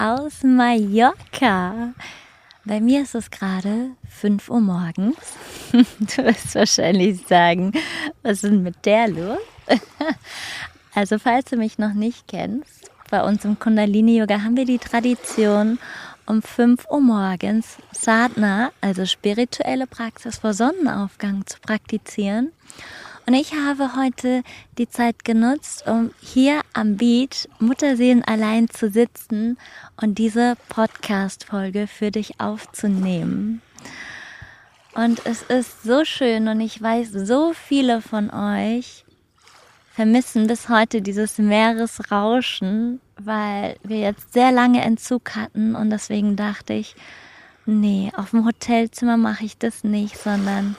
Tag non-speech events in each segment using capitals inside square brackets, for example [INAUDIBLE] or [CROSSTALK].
aus Mallorca. Bei mir ist es gerade 5 Uhr morgens. [LAUGHS] Du wirst wahrscheinlich sagen, was ist mit der los? [LAUGHS] Also falls du mich noch nicht kennst, bei uns im Kundalini Yoga haben wir die Tradition, um 5 Uhr morgens Sadhana, also spirituelle Praxis vor Sonnenaufgang zu praktizieren. Und ich habe heute die Zeit genutzt, um hier am Beach Mutterseelen allein zu sitzen und diese Podcast-Folge für dich aufzunehmen. Und es ist so schön und ich weiß, so viele von euch vermissen bis heute dieses Meeresrauschen, weil wir jetzt sehr lange Entzug hatten und deswegen dachte ich, nee, auf dem Hotelzimmer mache ich das nicht, sondern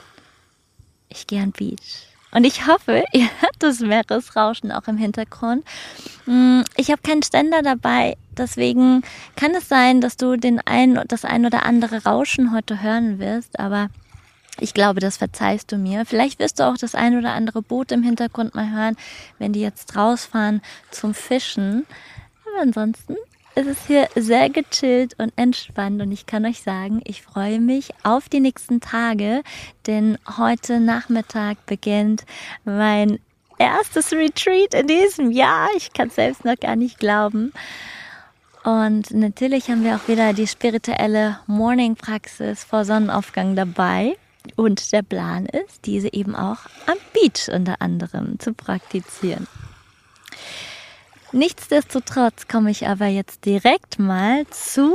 ich gehe an Beach. Und ich hoffe, [LAUGHS] ihr hört das Meeresrauschen auch im Hintergrund. Mm, ich habe keinen Ständer dabei, deswegen kann es sein, dass du den ein, das ein oder andere Rauschen heute hören wirst, aber ich glaube, das verzeihst du mir. Vielleicht wirst du auch das ein oder andere Boot im Hintergrund mal hören, wenn die jetzt rausfahren zum Fischen. Aber ansonsten es ist hier sehr gechillt und entspannt und ich kann euch sagen, ich freue mich auf die nächsten Tage, denn heute Nachmittag beginnt mein erstes Retreat in diesem Jahr. Ich kann es selbst noch gar nicht glauben. Und natürlich haben wir auch wieder die spirituelle Morning-Praxis vor Sonnenaufgang dabei. Und der Plan ist, diese eben auch am Beach unter anderem zu praktizieren. Nichtsdestotrotz komme ich aber jetzt direkt mal zu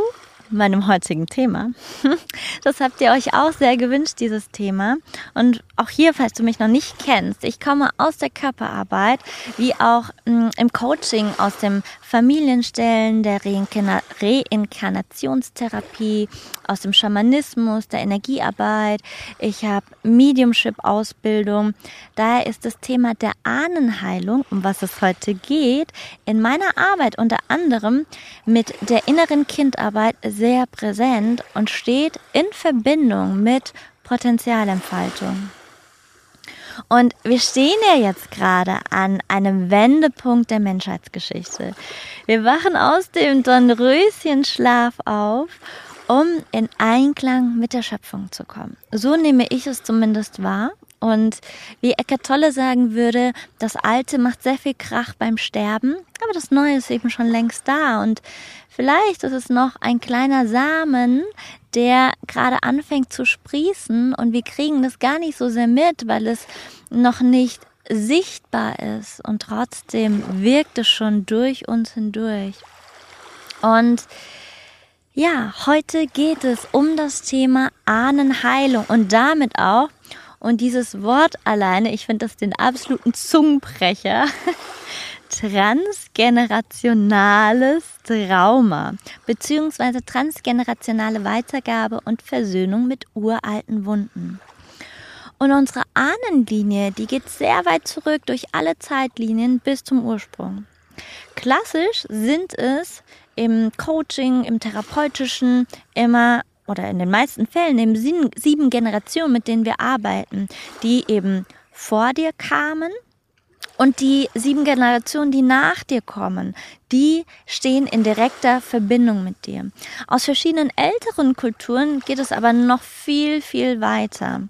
meinem heutigen Thema. [LAUGHS] Das habt ihr euch auch sehr gewünscht, dieses Thema. Und auch hier, falls du mich noch nicht kennst, ich komme aus der Körperarbeit, wie auch mm, im Coaching aus dem Familienstellen, der Reinkarna Reinkarnationstherapie, aus dem Schamanismus, der Energiearbeit. Ich habe Mediumship-Ausbildung. Daher ist das Thema der Ahnenheilung, um was es heute geht, in meiner Arbeit unter anderem mit der inneren Kindarbeit sehr präsent und steht in Verbindung mit Potenzialentfaltung. Und wir stehen ja jetzt gerade an einem Wendepunkt der Menschheitsgeschichte. Wir wachen aus dem Dornröschenschlaf auf, um in Einklang mit der Schöpfung zu kommen. So nehme ich es zumindest wahr. Und wie Eckart Tolle sagen würde, das Alte macht sehr viel Krach beim Sterben, aber das Neue ist eben schon längst da. Und vielleicht ist es noch ein kleiner Samen, der gerade anfängt zu sprießen und wir kriegen das gar nicht so sehr mit, weil es noch nicht sichtbar ist und trotzdem wirkt es schon durch uns hindurch. Und ja, heute geht es um das Thema Ahnenheilung und damit auch und dieses Wort alleine, ich finde das den absoluten Zungenbrecher. [LAUGHS] transgenerationales Trauma beziehungsweise transgenerationale Weitergabe und Versöhnung mit uralten Wunden. Und unsere Ahnenlinie, die geht sehr weit zurück durch alle Zeitlinien bis zum Ursprung. Klassisch sind es im Coaching, im therapeutischen immer oder in den meisten Fällen eben sieben, sieben Generationen, mit denen wir arbeiten, die eben vor dir kamen und die sieben Generationen, die nach dir kommen, die stehen in direkter Verbindung mit dir. Aus verschiedenen älteren Kulturen geht es aber noch viel, viel weiter.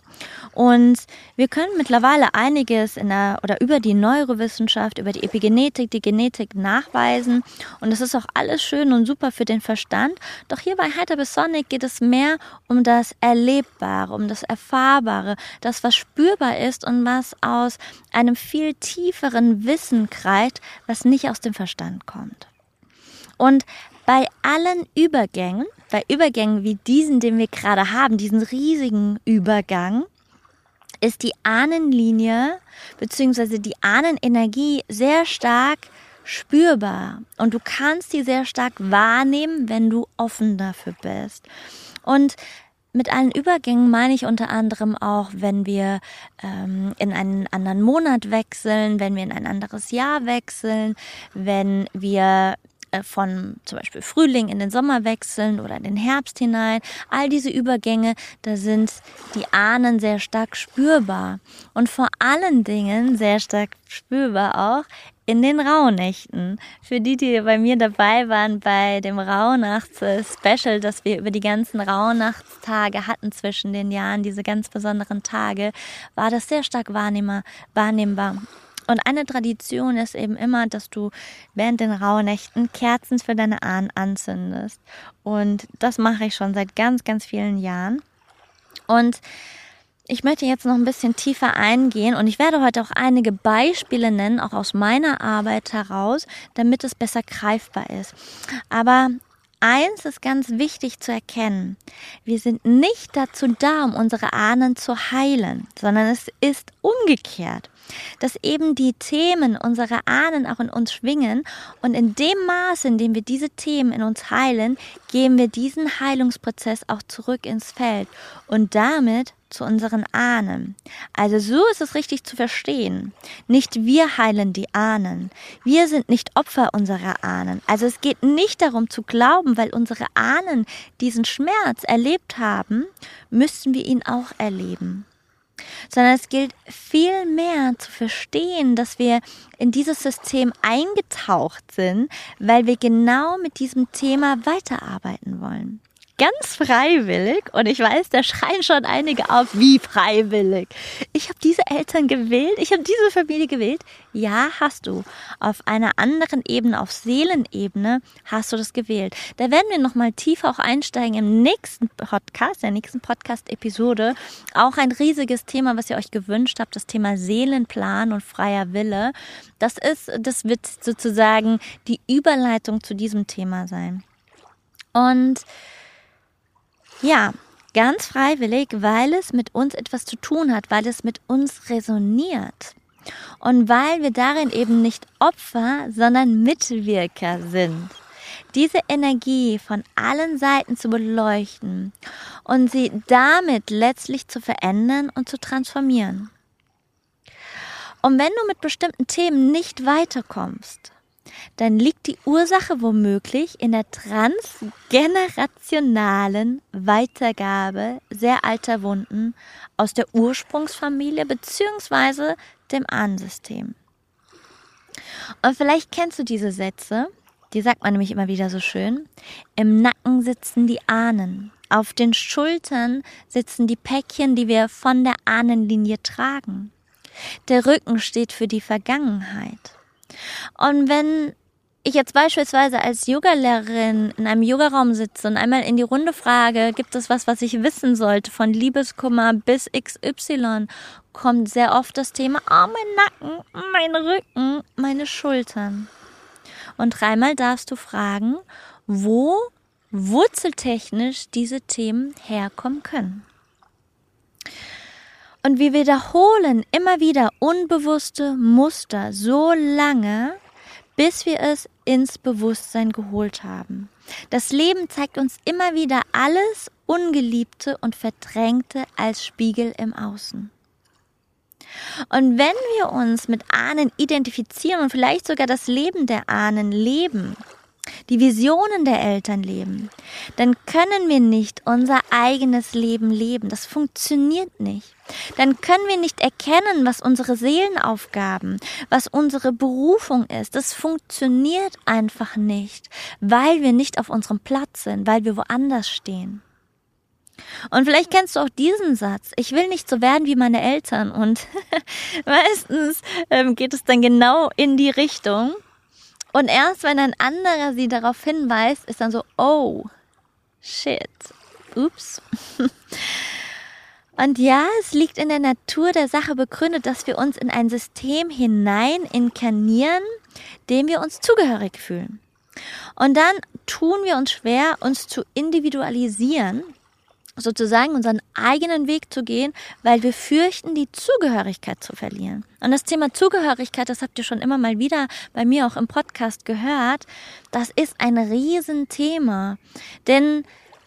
Und wir können mittlerweile einiges in der, oder über die Neurowissenschaft, über die Epigenetik, die Genetik nachweisen. Und das ist auch alles schön und super für den Verstand. Doch hier bei Hypersonic geht es mehr um das Erlebbare, um das Erfahrbare, das, was spürbar ist und was aus einem viel tieferen Wissen greift, was nicht aus dem Verstand kommt. Und bei allen Übergängen, bei Übergängen wie diesen, den wir gerade haben, diesen riesigen Übergang, ist die Ahnenlinie bzw. die Ahnenenergie sehr stark spürbar und du kannst die sehr stark wahrnehmen, wenn du offen dafür bist. Und mit allen Übergängen meine ich unter anderem auch, wenn wir ähm, in einen anderen Monat wechseln, wenn wir in ein anderes Jahr wechseln, wenn wir von zum Beispiel Frühling in den Sommer wechseln oder in den Herbst hinein. All diese Übergänge, da sind die Ahnen sehr stark spürbar. Und vor allen Dingen sehr stark spürbar auch in den Rauhnächten. Für die, die bei mir dabei waren bei dem Rauhnachts-Special, das wir über die ganzen Rauhnachtstage hatten zwischen den Jahren, diese ganz besonderen Tage, war das sehr stark wahrnehmbar. Und eine Tradition ist eben immer, dass du während den Rauhnächten Kerzen für deine Ahnen anzündest. Und das mache ich schon seit ganz, ganz vielen Jahren. Und ich möchte jetzt noch ein bisschen tiefer eingehen und ich werde heute auch einige Beispiele nennen, auch aus meiner Arbeit heraus, damit es besser greifbar ist. Aber eins ist ganz wichtig zu erkennen. Wir sind nicht dazu da, um unsere Ahnen zu heilen, sondern es ist umgekehrt dass eben die Themen unserer Ahnen auch in uns schwingen und in dem Maße, in dem wir diese Themen in uns heilen, geben wir diesen Heilungsprozess auch zurück ins Feld und damit zu unseren Ahnen. Also so ist es richtig zu verstehen. Nicht wir heilen die Ahnen. Wir sind nicht Opfer unserer Ahnen. Also es geht nicht darum zu glauben, weil unsere Ahnen diesen Schmerz erlebt haben, müssen wir ihn auch erleben sondern es gilt viel mehr zu verstehen, dass wir in dieses System eingetaucht sind, weil wir genau mit diesem Thema weiterarbeiten wollen ganz freiwillig und ich weiß, da schreien schon einige auf, wie freiwillig. Ich habe diese Eltern gewählt, ich habe diese Familie gewählt. Ja, hast du. Auf einer anderen Ebene, auf Seelenebene hast du das gewählt. Da werden wir nochmal tiefer auch einsteigen im nächsten Podcast, der nächsten Podcast-Episode. Auch ein riesiges Thema, was ihr euch gewünscht habt, das Thema Seelenplan und freier Wille. Das ist, das wird sozusagen die Überleitung zu diesem Thema sein. Und ja, ganz freiwillig, weil es mit uns etwas zu tun hat, weil es mit uns resoniert. Und weil wir darin eben nicht Opfer, sondern Mitwirker sind. Diese Energie von allen Seiten zu beleuchten und sie damit letztlich zu verändern und zu transformieren. Und wenn du mit bestimmten Themen nicht weiterkommst, dann liegt die Ursache womöglich in der transgenerationalen Weitergabe sehr alter Wunden aus der Ursprungsfamilie bzw. dem Ahnensystem. Und vielleicht kennst du diese Sätze, die sagt man nämlich immer wieder so schön. Im Nacken sitzen die Ahnen. Auf den Schultern sitzen die Päckchen, die wir von der Ahnenlinie tragen. Der Rücken steht für die Vergangenheit. Und wenn ich jetzt beispielsweise als Yogalehrerin in einem Yogaraum sitze und einmal in die Runde frage, gibt es was, was ich wissen sollte, von Liebeskummer bis XY, kommt sehr oft das Thema, oh, mein Nacken, mein Rücken, meine Schultern. Und dreimal darfst du fragen, wo wurzeltechnisch diese Themen herkommen können. Und wir wiederholen immer wieder unbewusste Muster so lange, bis wir es ins Bewusstsein geholt haben. Das Leben zeigt uns immer wieder alles Ungeliebte und Verdrängte als Spiegel im Außen. Und wenn wir uns mit Ahnen identifizieren und vielleicht sogar das Leben der Ahnen leben, die Visionen der Eltern leben, dann können wir nicht unser eigenes Leben leben. Das funktioniert nicht. Dann können wir nicht erkennen, was unsere Seelenaufgaben, was unsere Berufung ist. Das funktioniert einfach nicht, weil wir nicht auf unserem Platz sind, weil wir woanders stehen. Und vielleicht kennst du auch diesen Satz. Ich will nicht so werden wie meine Eltern. Und [LAUGHS] meistens ähm, geht es dann genau in die Richtung, und erst wenn ein anderer sie darauf hinweist, ist dann so, oh, shit, ups. [LAUGHS] Und ja, es liegt in der Natur der Sache begründet, dass wir uns in ein System hinein inkarnieren, dem wir uns zugehörig fühlen. Und dann tun wir uns schwer, uns zu individualisieren sozusagen unseren eigenen Weg zu gehen, weil wir fürchten, die Zugehörigkeit zu verlieren. Und das Thema Zugehörigkeit, das habt ihr schon immer mal wieder bei mir auch im Podcast gehört, das ist ein Riesenthema. Denn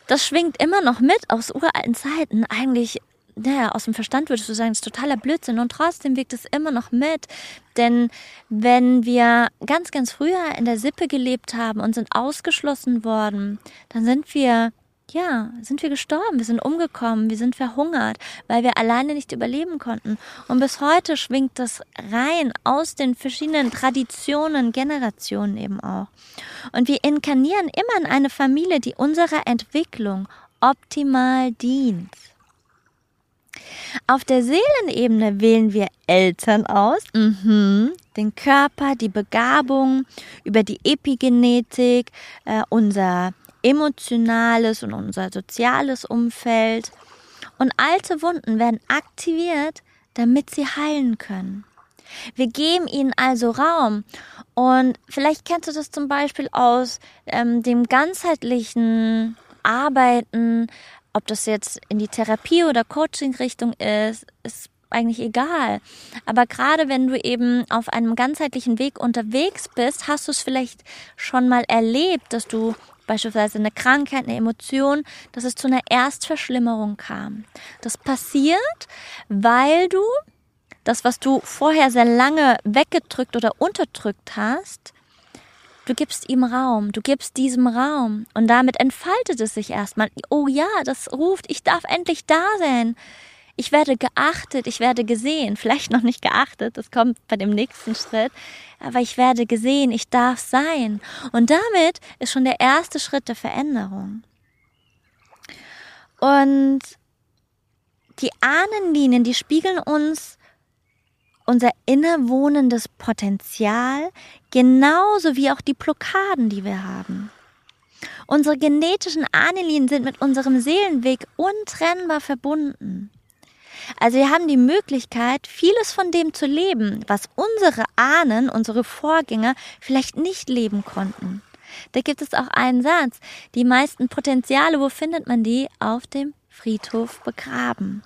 das schwingt immer noch mit aus uralten Zeiten. Eigentlich naja, aus dem Verstand würdest du sagen, das ist totaler Blödsinn und trotzdem wirkt es immer noch mit. Denn wenn wir ganz, ganz früher in der Sippe gelebt haben und sind ausgeschlossen worden, dann sind wir ja, sind wir gestorben, wir sind umgekommen, wir sind verhungert, weil wir alleine nicht überleben konnten. Und bis heute schwingt das rein aus den verschiedenen Traditionen, Generationen eben auch. Und wir inkarnieren immer in eine Familie, die unserer Entwicklung optimal dient. Auf der Seelenebene wählen wir Eltern aus, mhm. den Körper, die Begabung, über die Epigenetik, äh, unser emotionales und unser soziales Umfeld. Und alte Wunden werden aktiviert, damit sie heilen können. Wir geben ihnen also Raum. Und vielleicht kennst du das zum Beispiel aus ähm, dem ganzheitlichen Arbeiten ob das jetzt in die Therapie oder Coaching-Richtung ist, ist eigentlich egal. Aber gerade wenn du eben auf einem ganzheitlichen Weg unterwegs bist, hast du es vielleicht schon mal erlebt, dass du beispielsweise eine Krankheit, eine Emotion, dass es zu einer Erstverschlimmerung kam. Das passiert, weil du das, was du vorher sehr lange weggedrückt oder unterdrückt hast, Du gibst ihm Raum, du gibst diesem Raum und damit entfaltet es sich erstmal. Oh ja, das ruft, ich darf endlich da sein. Ich werde geachtet, ich werde gesehen, vielleicht noch nicht geachtet, das kommt bei dem nächsten Schritt, aber ich werde gesehen, ich darf sein. Und damit ist schon der erste Schritt der Veränderung. Und die Ahnenlinien, die spiegeln uns unser innewohnendes Potenzial, genauso wie auch die Blockaden, die wir haben. Unsere genetischen Ahnenlinien sind mit unserem Seelenweg untrennbar verbunden. Also wir haben die Möglichkeit, vieles von dem zu leben, was unsere Ahnen, unsere Vorgänger vielleicht nicht leben konnten. Da gibt es auch einen Satz, die meisten Potenziale, wo findet man die? Auf dem Friedhof begraben.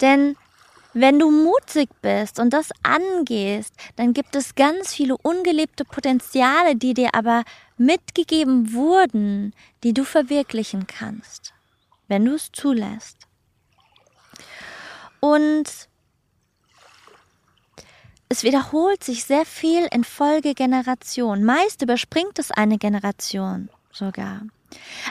Denn wenn du mutig bist und das angehst, dann gibt es ganz viele ungelebte Potenziale, die dir aber mitgegeben wurden, die du verwirklichen kannst, wenn du es zulässt. Und es wiederholt sich sehr viel in Folgegenerationen. Meist überspringt es eine Generation sogar.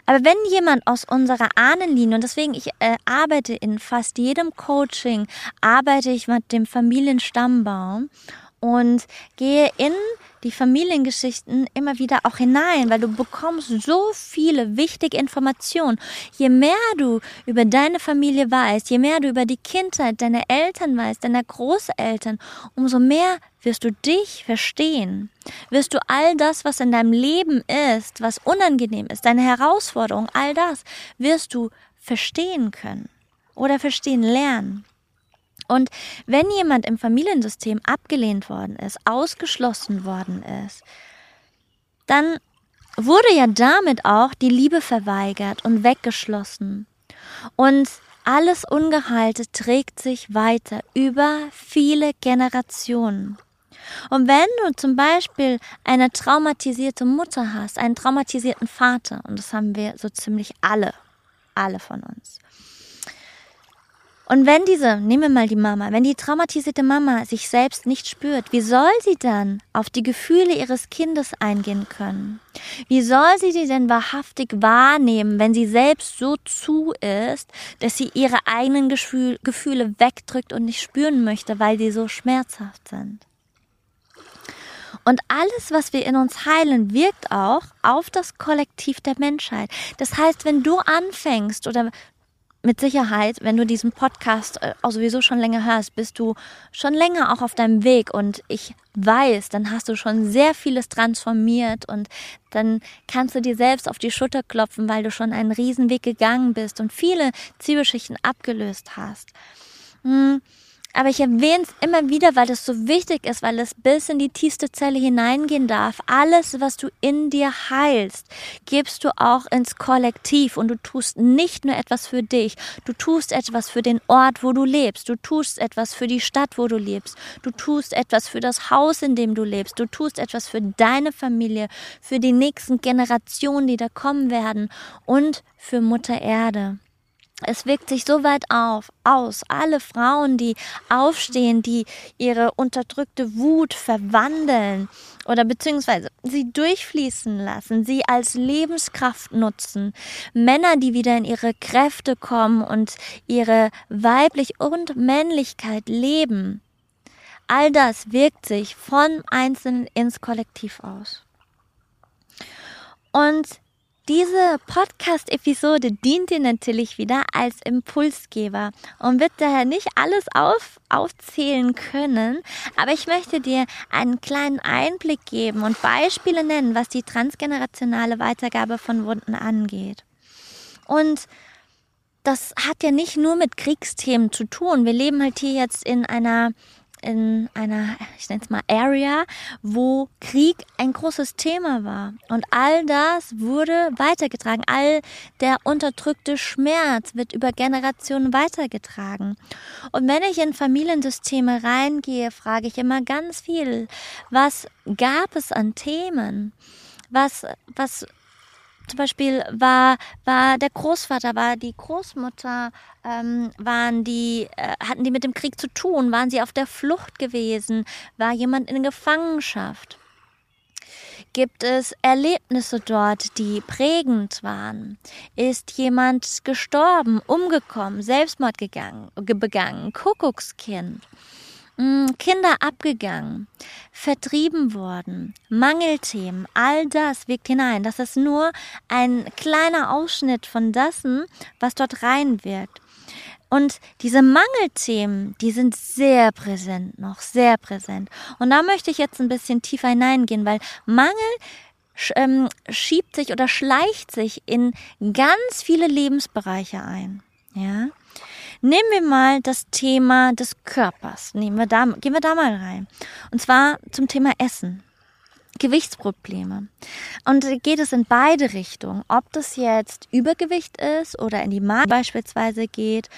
Aber wenn jemand aus unserer Ahnenlinie, und deswegen ich äh, arbeite in fast jedem Coaching, arbeite ich mit dem Familienstammbaum und gehe in die Familiengeschichten immer wieder auch hinein, weil du bekommst so viele wichtige Informationen. Je mehr du über deine Familie weißt, je mehr du über die Kindheit deiner Eltern weißt, deiner Großeltern, umso mehr wirst du dich verstehen. Wirst du all das, was in deinem Leben ist, was unangenehm ist, deine Herausforderung, all das, wirst du verstehen können oder verstehen lernen. Und wenn jemand im Familiensystem abgelehnt worden ist, ausgeschlossen worden ist, dann wurde ja damit auch die Liebe verweigert und weggeschlossen. Und alles Ungeheilte trägt sich weiter über viele Generationen. Und wenn du zum Beispiel eine traumatisierte Mutter hast, einen traumatisierten Vater, und das haben wir so ziemlich alle, alle von uns, und wenn diese, nehmen wir mal die Mama, wenn die traumatisierte Mama sich selbst nicht spürt, wie soll sie dann auf die Gefühle ihres Kindes eingehen können? Wie soll sie sie denn wahrhaftig wahrnehmen, wenn sie selbst so zu ist, dass sie ihre eigenen Gefühl, Gefühle wegdrückt und nicht spüren möchte, weil sie so schmerzhaft sind? Und alles, was wir in uns heilen, wirkt auch auf das Kollektiv der Menschheit. Das heißt, wenn du anfängst oder mit Sicherheit, wenn du diesen Podcast äh, auch sowieso schon länger hörst, bist du schon länger auch auf deinem Weg und ich weiß, dann hast du schon sehr vieles transformiert und dann kannst du dir selbst auf die Schulter klopfen, weil du schon einen Riesenweg gegangen bist und viele Zwiebelschichten abgelöst hast. Hm, aber ich erwähne es immer wieder, weil das so wichtig ist, weil es bis in die tiefste Zelle hineingehen darf. Alles, was du in dir heilst, gibst du auch ins Kollektiv und du tust nicht nur etwas für dich. Du tust etwas für den Ort, wo du lebst. Du tust etwas für die Stadt, wo du lebst. Du tust etwas für das Haus, in dem du lebst. Du tust etwas für deine Familie, für die nächsten Generationen, die da kommen werden und für Mutter Erde. Es wirkt sich so weit auf, aus. Alle Frauen, die aufstehen, die ihre unterdrückte Wut verwandeln oder beziehungsweise sie durchfließen lassen, sie als Lebenskraft nutzen. Männer, die wieder in ihre Kräfte kommen und ihre Weiblich und Männlichkeit leben. All das wirkt sich von Einzelnen ins Kollektiv aus. Und diese Podcast-Episode dient dir natürlich wieder als Impulsgeber und wird daher nicht alles auf, aufzählen können, aber ich möchte dir einen kleinen Einblick geben und Beispiele nennen, was die transgenerationale Weitergabe von Wunden angeht. Und das hat ja nicht nur mit Kriegsthemen zu tun. Wir leben halt hier jetzt in einer in einer, ich nenne es mal Area, wo Krieg ein großes Thema war. Und all das wurde weitergetragen. All der unterdrückte Schmerz wird über Generationen weitergetragen. Und wenn ich in Familiensysteme reingehe, frage ich immer ganz viel, was gab es an Themen? Was, was zum Beispiel war, war der Großvater, war die Großmutter, ähm, waren die, äh, hatten die mit dem Krieg zu tun, waren sie auf der Flucht gewesen, war jemand in Gefangenschaft. Gibt es Erlebnisse dort, die prägend waren? Ist jemand gestorben, umgekommen, Selbstmord gegangen, begangen, Kuckuckskind? Mm, Kinder abgegangen, vertrieben worden, Mangelthemen, all das wirkt hinein. Das ist nur ein kleiner Ausschnitt von dessen, was dort reinwirkt. Und diese Mangelthemen, die sind sehr präsent noch, sehr präsent. Und da möchte ich jetzt ein bisschen tiefer hineingehen, weil Mangel ähm, schiebt sich oder schleicht sich in ganz viele Lebensbereiche ein. Ja. Nehmen wir mal das Thema des Körpers. Nehmen wir da, gehen wir da mal rein. Und zwar zum Thema Essen. Gewichtsprobleme. Und geht es in beide Richtungen. Ob das jetzt Übergewicht ist oder in die Magen beispielsweise geht.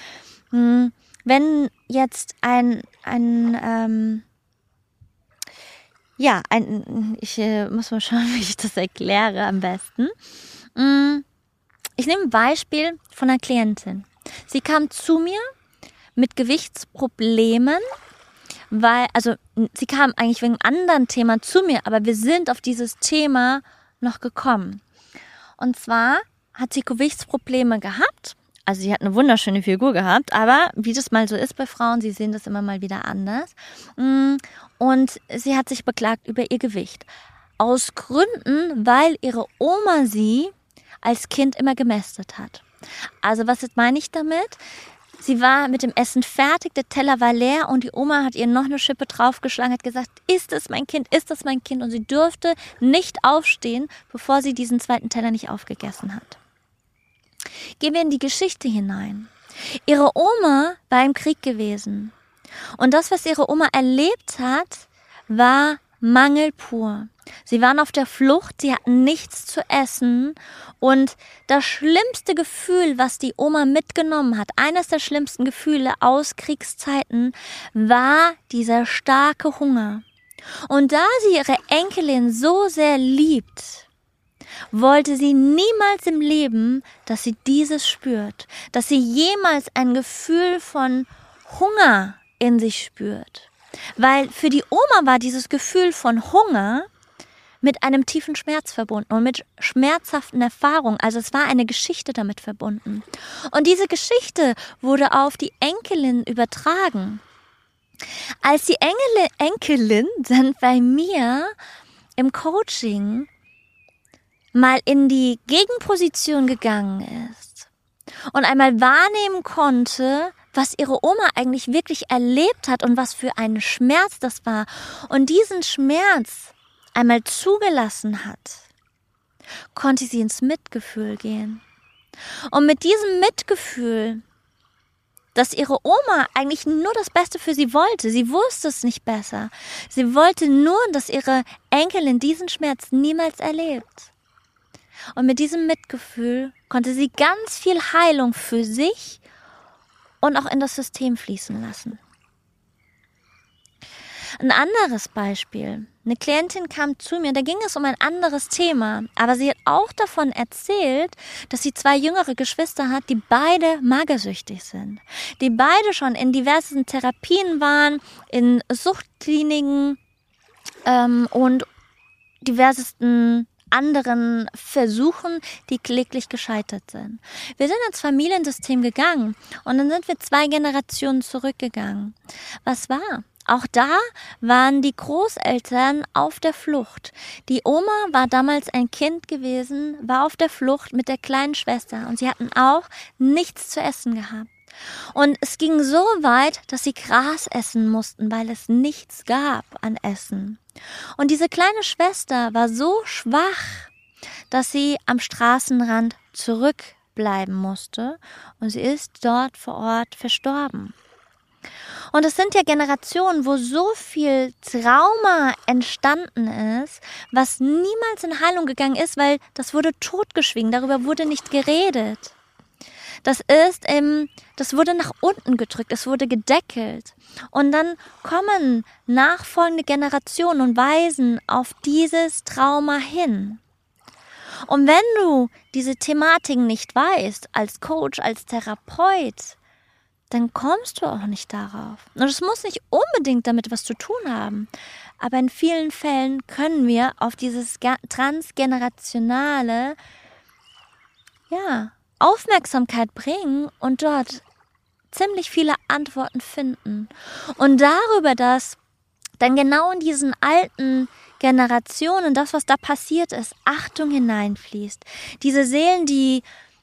Hm, wenn jetzt ein, ein ähm, ja, ein, ich äh, muss mal schauen, [LAUGHS] wie ich das erkläre am besten. Hm, ich nehme ein Beispiel von einer Klientin. Sie kam zu mir mit Gewichtsproblemen, weil, also sie kam eigentlich wegen einem anderen Thema zu mir, aber wir sind auf dieses Thema noch gekommen. Und zwar hat sie Gewichtsprobleme gehabt. Also sie hat eine wunderschöne Figur gehabt, aber wie das mal so ist bei Frauen, sie sehen das immer mal wieder anders. Mm, und sie hat sich beklagt über ihr Gewicht. Aus Gründen, weil ihre Oma sie als Kind immer gemästet hat. Also was meine ich damit? Sie war mit dem Essen fertig, der Teller war leer und die Oma hat ihr noch eine Schippe draufgeschlagen, hat gesagt, ist das mein Kind, ist das mein Kind? Und sie durfte nicht aufstehen, bevor sie diesen zweiten Teller nicht aufgegessen hat. Gehen wir in die Geschichte hinein. Ihre Oma war im Krieg gewesen. Und das, was ihre Oma erlebt hat, war Mangel pur. Sie waren auf der Flucht, sie hatten nichts zu essen und das schlimmste Gefühl, was die Oma mitgenommen hat, eines der schlimmsten Gefühle aus Kriegszeiten, war dieser starke Hunger. Und da sie ihre Enkelin so sehr liebt, wollte sie niemals im Leben, dass sie dieses spürt, dass sie jemals ein Gefühl von Hunger in sich spürt. Weil für die Oma war dieses Gefühl von Hunger mit einem tiefen Schmerz verbunden und mit schmerzhaften Erfahrungen. Also es war eine Geschichte damit verbunden. Und diese Geschichte wurde auf die Enkelin übertragen. Als die Engel Enkelin dann bei mir im Coaching mal in die Gegenposition gegangen ist und einmal wahrnehmen konnte, was ihre Oma eigentlich wirklich erlebt hat und was für ein Schmerz das war. Und diesen Schmerz einmal zugelassen hat, konnte sie ins Mitgefühl gehen. Und mit diesem Mitgefühl dass ihre Oma eigentlich nur das Beste für sie wollte. Sie wusste es nicht besser. Sie wollte nur, dass ihre Enkelin diesen Schmerz niemals erlebt. Und mit diesem Mitgefühl konnte sie ganz viel Heilung für sich und auch in das System fließen lassen. Ein anderes Beispiel. Eine Klientin kam zu mir, da ging es um ein anderes Thema, aber sie hat auch davon erzählt, dass sie zwei jüngere Geschwister hat, die beide magersüchtig sind, die beide schon in diversen Therapien waren, in Suchtkliniken ähm, und diversesten anderen Versuchen, die kläglich gescheitert sind. Wir sind ins Familiensystem gegangen und dann sind wir zwei Generationen zurückgegangen. Was war? Auch da waren die Großeltern auf der Flucht. Die Oma war damals ein Kind gewesen, war auf der Flucht mit der kleinen Schwester und sie hatten auch nichts zu essen gehabt. Und es ging so weit, dass sie Gras essen mussten, weil es nichts gab an Essen. Und diese kleine Schwester war so schwach, dass sie am Straßenrand zurückbleiben musste und sie ist dort vor Ort verstorben. Und es sind ja Generationen, wo so viel Trauma entstanden ist, was niemals in Heilung gegangen ist, weil das wurde totgeschwiegen, darüber wurde nicht geredet. Das ist, ähm, das wurde nach unten gedrückt, es wurde gedeckelt. Und dann kommen nachfolgende Generationen und weisen auf dieses Trauma hin. Und wenn du diese Thematiken nicht weißt, als Coach, als Therapeut, dann kommst du auch nicht darauf. Und es muss nicht unbedingt damit was zu tun haben. Aber in vielen Fällen können wir auf dieses transgenerationale, ja, Aufmerksamkeit bringen und dort ziemlich viele Antworten finden. Und darüber, dass dann genau in diesen alten Generationen das, was da passiert ist, Achtung hineinfließt. Diese Seelen, die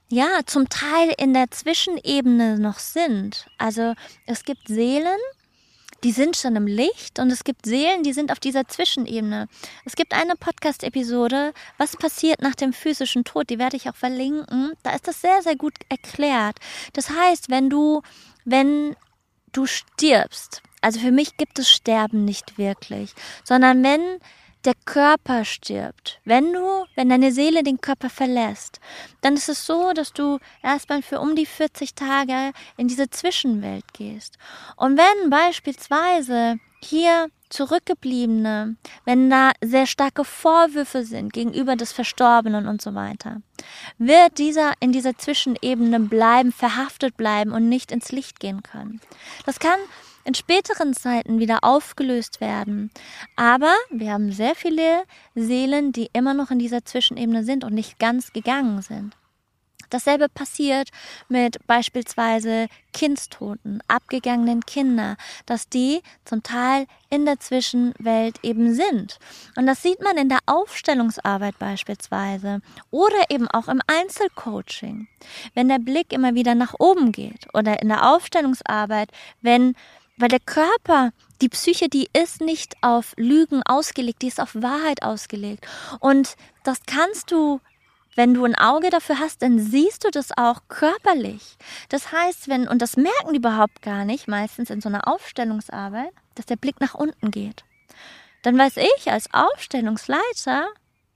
ja zum Teil in der Zwischenebene noch sind. Also es gibt Seelen, die sind schon im Licht und es gibt Seelen, die sind auf dieser Zwischenebene. Es gibt eine Podcast-Episode, was passiert nach dem physischen Tod, die werde ich auch verlinken. Da ist das sehr, sehr gut erklärt. Das heißt, wenn du, wenn du stirbst, also für mich gibt es Sterben nicht wirklich, sondern wenn der Körper stirbt. Wenn du, wenn deine Seele den Körper verlässt, dann ist es so, dass du erstmal für um die 40 Tage in diese Zwischenwelt gehst. Und wenn beispielsweise hier Zurückgebliebene, wenn da sehr starke Vorwürfe sind gegenüber des Verstorbenen und so weiter, wird dieser in dieser Zwischenebene bleiben, verhaftet bleiben und nicht ins Licht gehen können. Das kann in späteren Zeiten wieder aufgelöst werden. Aber wir haben sehr viele Seelen, die immer noch in dieser Zwischenebene sind und nicht ganz gegangen sind. Dasselbe passiert mit beispielsweise Kindstoten, abgegangenen Kinder, dass die zum Teil in der Zwischenwelt eben sind. Und das sieht man in der Aufstellungsarbeit beispielsweise oder eben auch im Einzelcoaching. Wenn der Blick immer wieder nach oben geht oder in der Aufstellungsarbeit, wenn weil der Körper, die Psyche, die ist nicht auf Lügen ausgelegt, die ist auf Wahrheit ausgelegt. Und das kannst du wenn du ein Auge dafür hast, dann siehst du das auch körperlich. Das heißt, wenn, und das merken die überhaupt gar nicht, meistens in so einer Aufstellungsarbeit, dass der Blick nach unten geht. Dann weiß ich als Aufstellungsleiter,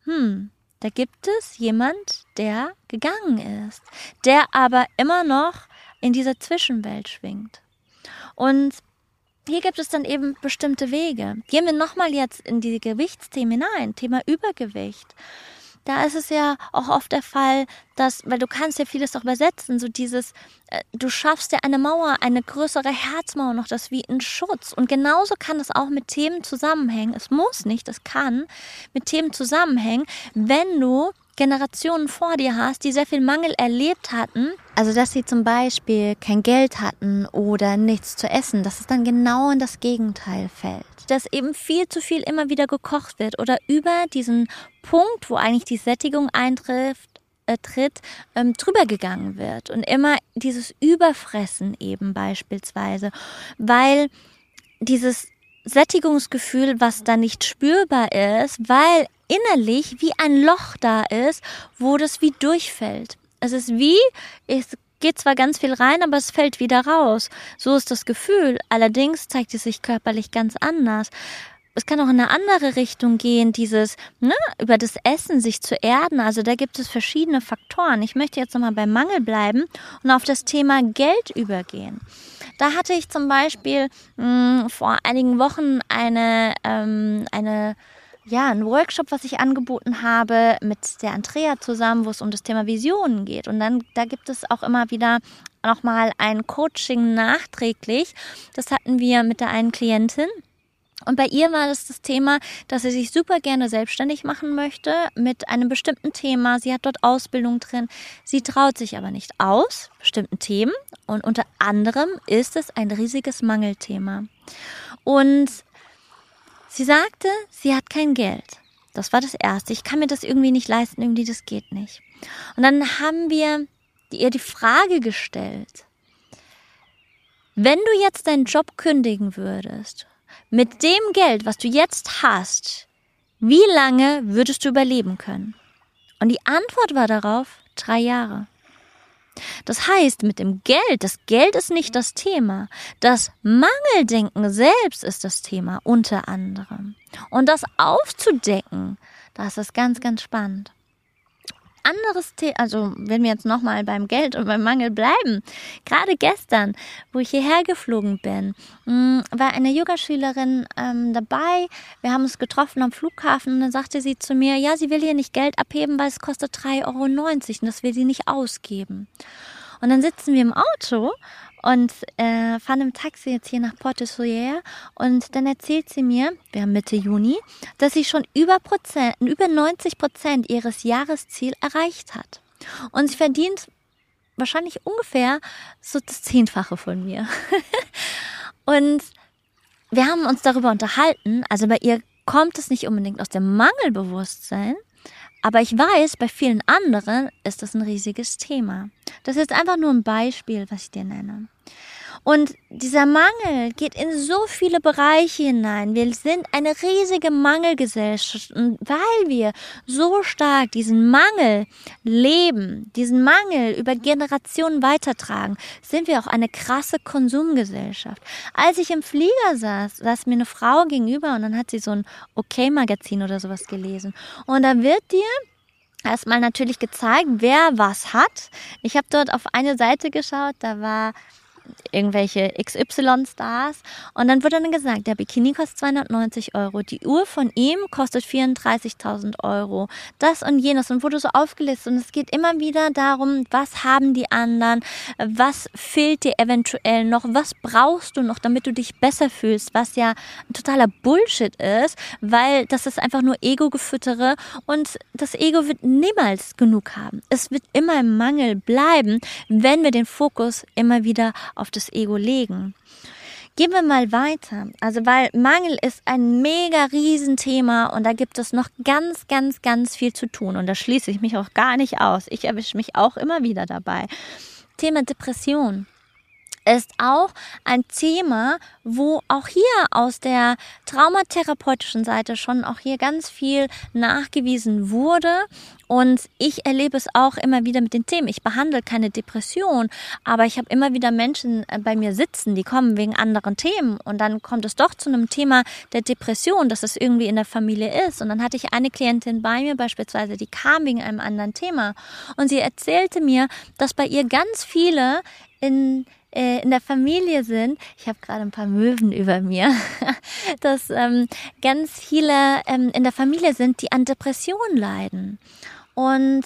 hm, da gibt es jemand, der gegangen ist, der aber immer noch in dieser Zwischenwelt schwingt. Und hier gibt es dann eben bestimmte Wege. Gehen wir nochmal jetzt in die Gewichtsthemen hinein, Thema Übergewicht. Da ist es ja auch oft der Fall, dass, weil du kannst ja vieles auch übersetzen, so dieses, äh, du schaffst ja eine Mauer, eine größere Herzmauer noch, das wie ein Schutz. Und genauso kann es auch mit Themen zusammenhängen. Es muss nicht, es kann mit Themen zusammenhängen, wenn du Generationen vor dir hast, die sehr viel Mangel erlebt hatten, also dass sie zum Beispiel kein Geld hatten oder nichts zu essen, dass es dann genau in das Gegenteil fällt. Dass eben viel zu viel immer wieder gekocht wird oder über diesen Punkt, wo eigentlich die Sättigung eintrifft, äh, tritt, ähm, drüber gegangen wird. Und immer dieses Überfressen eben beispielsweise, weil dieses Sättigungsgefühl, was da nicht spürbar ist, weil innerlich wie ein Loch da ist, wo das wie durchfällt. Es ist wie, es geht zwar ganz viel rein, aber es fällt wieder raus. So ist das Gefühl. Allerdings zeigt es sich körperlich ganz anders. Es kann auch in eine andere Richtung gehen, dieses, ne, über das Essen sich zu erden. Also da gibt es verschiedene Faktoren. Ich möchte jetzt nochmal beim Mangel bleiben und auf das Thema Geld übergehen. Da hatte ich zum Beispiel mh, hm, vor einigen Wochen eine, ähm, eine ja, ein Workshop, was ich angeboten habe mit der Andrea zusammen, wo es um das Thema Visionen geht. Und dann, da gibt es auch immer wieder nochmal ein Coaching nachträglich. Das hatten wir mit der einen Klientin. Und bei ihr war das das Thema, dass sie sich super gerne selbstständig machen möchte mit einem bestimmten Thema. Sie hat dort Ausbildung drin. Sie traut sich aber nicht aus, bestimmten Themen. Und unter anderem ist es ein riesiges Mangelthema. Und Sie sagte, sie hat kein Geld. Das war das Erste. Ich kann mir das irgendwie nicht leisten, irgendwie das geht nicht. Und dann haben wir ihr die Frage gestellt, wenn du jetzt deinen Job kündigen würdest, mit dem Geld, was du jetzt hast, wie lange würdest du überleben können? Und die Antwort war darauf drei Jahre. Das heißt, mit dem Geld, das Geld ist nicht das Thema. Das Mangeldenken selbst ist das Thema unter anderem. Und das aufzudecken, das ist ganz, ganz spannend anderes Thema, also wenn wir jetzt nochmal beim Geld und beim Mangel bleiben, gerade gestern, wo ich hierher geflogen bin, mm, war eine Yogaschülerin ähm, dabei. Wir haben uns getroffen am Flughafen und dann sagte sie zu mir, ja, sie will hier nicht Geld abheben, weil es kostet 3,90 Euro und das will sie nicht ausgeben. Und dann sitzen wir im Auto und äh, fahren im Taxi jetzt hier nach Porte Soyer und dann erzählt sie mir, wir haben Mitte Juni, dass sie schon über Prozent, über 90 Prozent ihres Jahresziel erreicht hat. Und sie verdient wahrscheinlich ungefähr so das Zehnfache von mir. [LAUGHS] und wir haben uns darüber unterhalten, also bei ihr kommt es nicht unbedingt aus dem Mangelbewusstsein, aber ich weiß, bei vielen anderen ist das ein riesiges Thema. Das ist einfach nur ein Beispiel, was ich dir nenne. Und dieser Mangel geht in so viele Bereiche hinein. Wir sind eine riesige Mangelgesellschaft. Und weil wir so stark diesen Mangel leben, diesen Mangel über Generationen weitertragen, sind wir auch eine krasse Konsumgesellschaft. Als ich im Flieger saß, saß mir eine Frau gegenüber und dann hat sie so ein Okay-Magazin oder sowas gelesen. Und da wird dir erstmal natürlich gezeigt, wer was hat. Ich habe dort auf eine Seite geschaut, da war irgendwelche XY-Stars. Und dann wurde dann gesagt, der Bikini kostet 290 Euro, die Uhr von ihm kostet 34.000 Euro, das und jenes. Und wurde so aufgelistet. Und es geht immer wieder darum, was haben die anderen, was fehlt dir eventuell noch, was brauchst du noch, damit du dich besser fühlst, was ja totaler Bullshit ist, weil das ist einfach nur Ego-Gefüttere und das Ego wird niemals genug haben. Es wird immer im Mangel bleiben, wenn wir den Fokus immer wieder auf das Ego legen. Gehen wir mal weiter. Also, weil Mangel ist ein mega Riesenthema und da gibt es noch ganz, ganz, ganz viel zu tun. Und da schließe ich mich auch gar nicht aus. Ich erwische mich auch immer wieder dabei. Thema Depression ist auch ein Thema, wo auch hier aus der traumatherapeutischen Seite schon auch hier ganz viel nachgewiesen wurde. Und ich erlebe es auch immer wieder mit den Themen. Ich behandle keine Depression, aber ich habe immer wieder Menschen äh, bei mir sitzen, die kommen wegen anderen Themen. Und dann kommt es doch zu einem Thema der Depression, dass es irgendwie in der Familie ist. Und dann hatte ich eine Klientin bei mir beispielsweise, die kam wegen einem anderen Thema. Und sie erzählte mir, dass bei ihr ganz viele in äh, in der Familie sind, ich habe gerade ein paar Möwen über mir, [LAUGHS] dass ähm, ganz viele ähm, in der Familie sind, die an Depressionen leiden. Und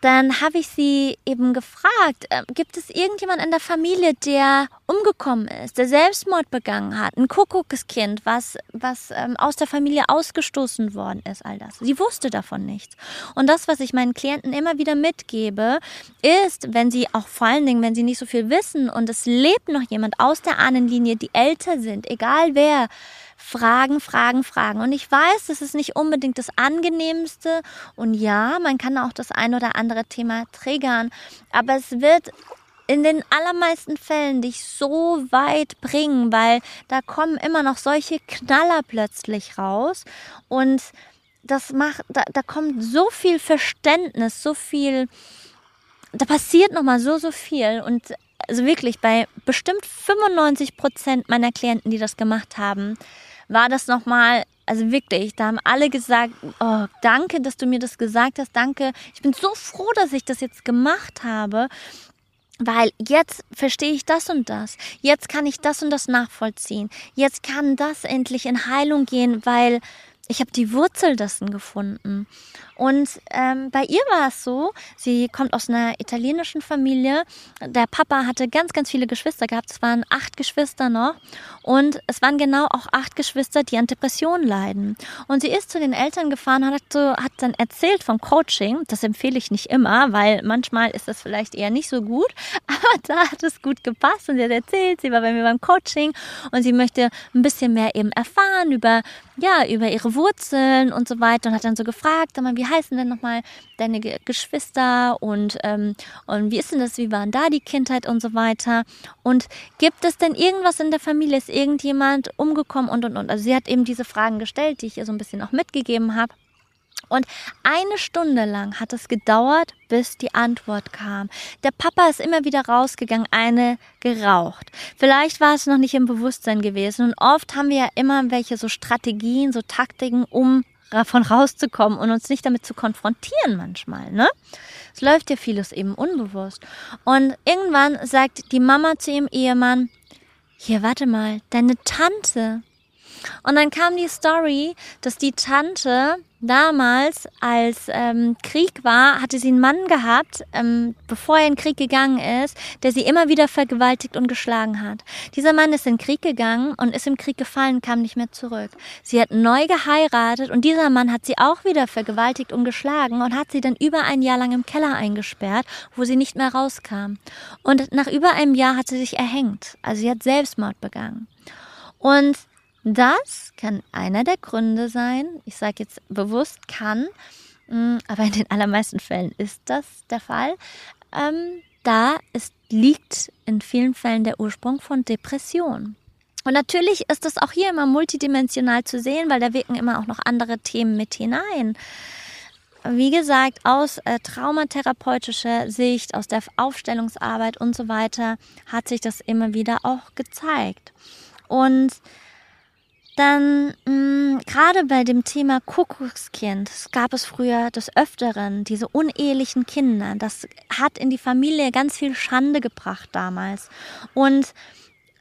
dann habe ich sie eben gefragt, äh, gibt es irgendjemand in der Familie, der umgekommen ist, der Selbstmord begangen hat, ein Kuckuckskind, was, was ähm, aus der Familie ausgestoßen worden ist, all das. Sie wusste davon nichts. Und das, was ich meinen Klienten immer wieder mitgebe, ist, wenn sie auch vor allen Dingen, wenn sie nicht so viel wissen und es lebt noch jemand aus der Ahnenlinie, die älter sind, egal wer, Fragen, Fragen, Fragen. Und ich weiß, das ist nicht unbedingt das angenehmste. Und ja, man kann auch das ein oder andere Thema triggern. Aber es wird in den allermeisten Fällen dich so weit bringen, weil da kommen immer noch solche Knaller plötzlich raus. Und das macht, da, da kommt so viel Verständnis, so viel da passiert nochmal so, so viel und also wirklich bei bestimmt 95 Prozent meiner Klienten, die das gemacht haben, war das nochmal, also wirklich, da haben alle gesagt, oh, danke, dass du mir das gesagt hast, danke, ich bin so froh, dass ich das jetzt gemacht habe. Weil jetzt verstehe ich das und das. Jetzt kann ich das und das nachvollziehen. Jetzt kann das endlich in Heilung gehen, weil ich habe die Wurzel dessen gefunden. Und ähm, bei ihr war es so, sie kommt aus einer italienischen Familie. Der Papa hatte ganz, ganz viele Geschwister gehabt. Es waren acht Geschwister noch. Und es waren genau auch acht Geschwister, die an Depressionen leiden. Und sie ist zu den Eltern gefahren und hat, so, hat dann erzählt vom Coaching. Das empfehle ich nicht immer, weil manchmal ist das vielleicht eher nicht so gut. [LAUGHS] Aber da hat es gut gepasst. Und sie hat erzählt, sie war bei mir beim Coaching und sie möchte ein bisschen mehr eben erfahren über, ja, über ihre Wurzeln und so weiter. Und hat dann so gefragt, wie heißen denn nochmal deine Geschwister und, ähm, und wie ist denn das, wie waren da die Kindheit und so weiter. Und gibt es denn irgendwas in der Familie? Ist irgendjemand umgekommen und und und? Also sie hat eben diese Fragen gestellt, die ich ihr so ein bisschen auch mitgegeben habe. Und eine Stunde lang hat es gedauert, bis die Antwort kam. Der Papa ist immer wieder rausgegangen, eine geraucht. Vielleicht war es noch nicht im Bewusstsein gewesen. Und oft haben wir ja immer welche so Strategien, so Taktiken, um davon rauszukommen und uns nicht damit zu konfrontieren manchmal, ne? Es läuft ja vieles eben unbewusst. Und irgendwann sagt die Mama zu ihrem Ehemann, hier, warte mal, deine Tante. Und dann kam die Story, dass die Tante damals, als ähm, Krieg war, hatte sie einen Mann gehabt, ähm, bevor er in den Krieg gegangen ist, der sie immer wieder vergewaltigt und geschlagen hat. Dieser Mann ist in den Krieg gegangen und ist im Krieg gefallen, kam nicht mehr zurück. Sie hat neu geheiratet und dieser Mann hat sie auch wieder vergewaltigt und geschlagen und hat sie dann über ein Jahr lang im Keller eingesperrt, wo sie nicht mehr rauskam. Und nach über einem Jahr hat sie sich erhängt. Also sie hat Selbstmord begangen. Und das kann einer der Gründe sein. Ich sage jetzt bewusst kann, mm, aber in den allermeisten Fällen ist das der Fall. Ähm, da ist, liegt in vielen Fällen der Ursprung von Depression. Und natürlich ist das auch hier immer multidimensional zu sehen, weil da wirken immer auch noch andere Themen mit hinein. Wie gesagt, aus äh, traumatherapeutischer Sicht, aus der Aufstellungsarbeit und so weiter, hat sich das immer wieder auch gezeigt. Und dann mh, gerade bei dem Thema Kuckuckskind gab es früher des Öfteren diese unehelichen Kinder. Das hat in die Familie ganz viel Schande gebracht damals. Und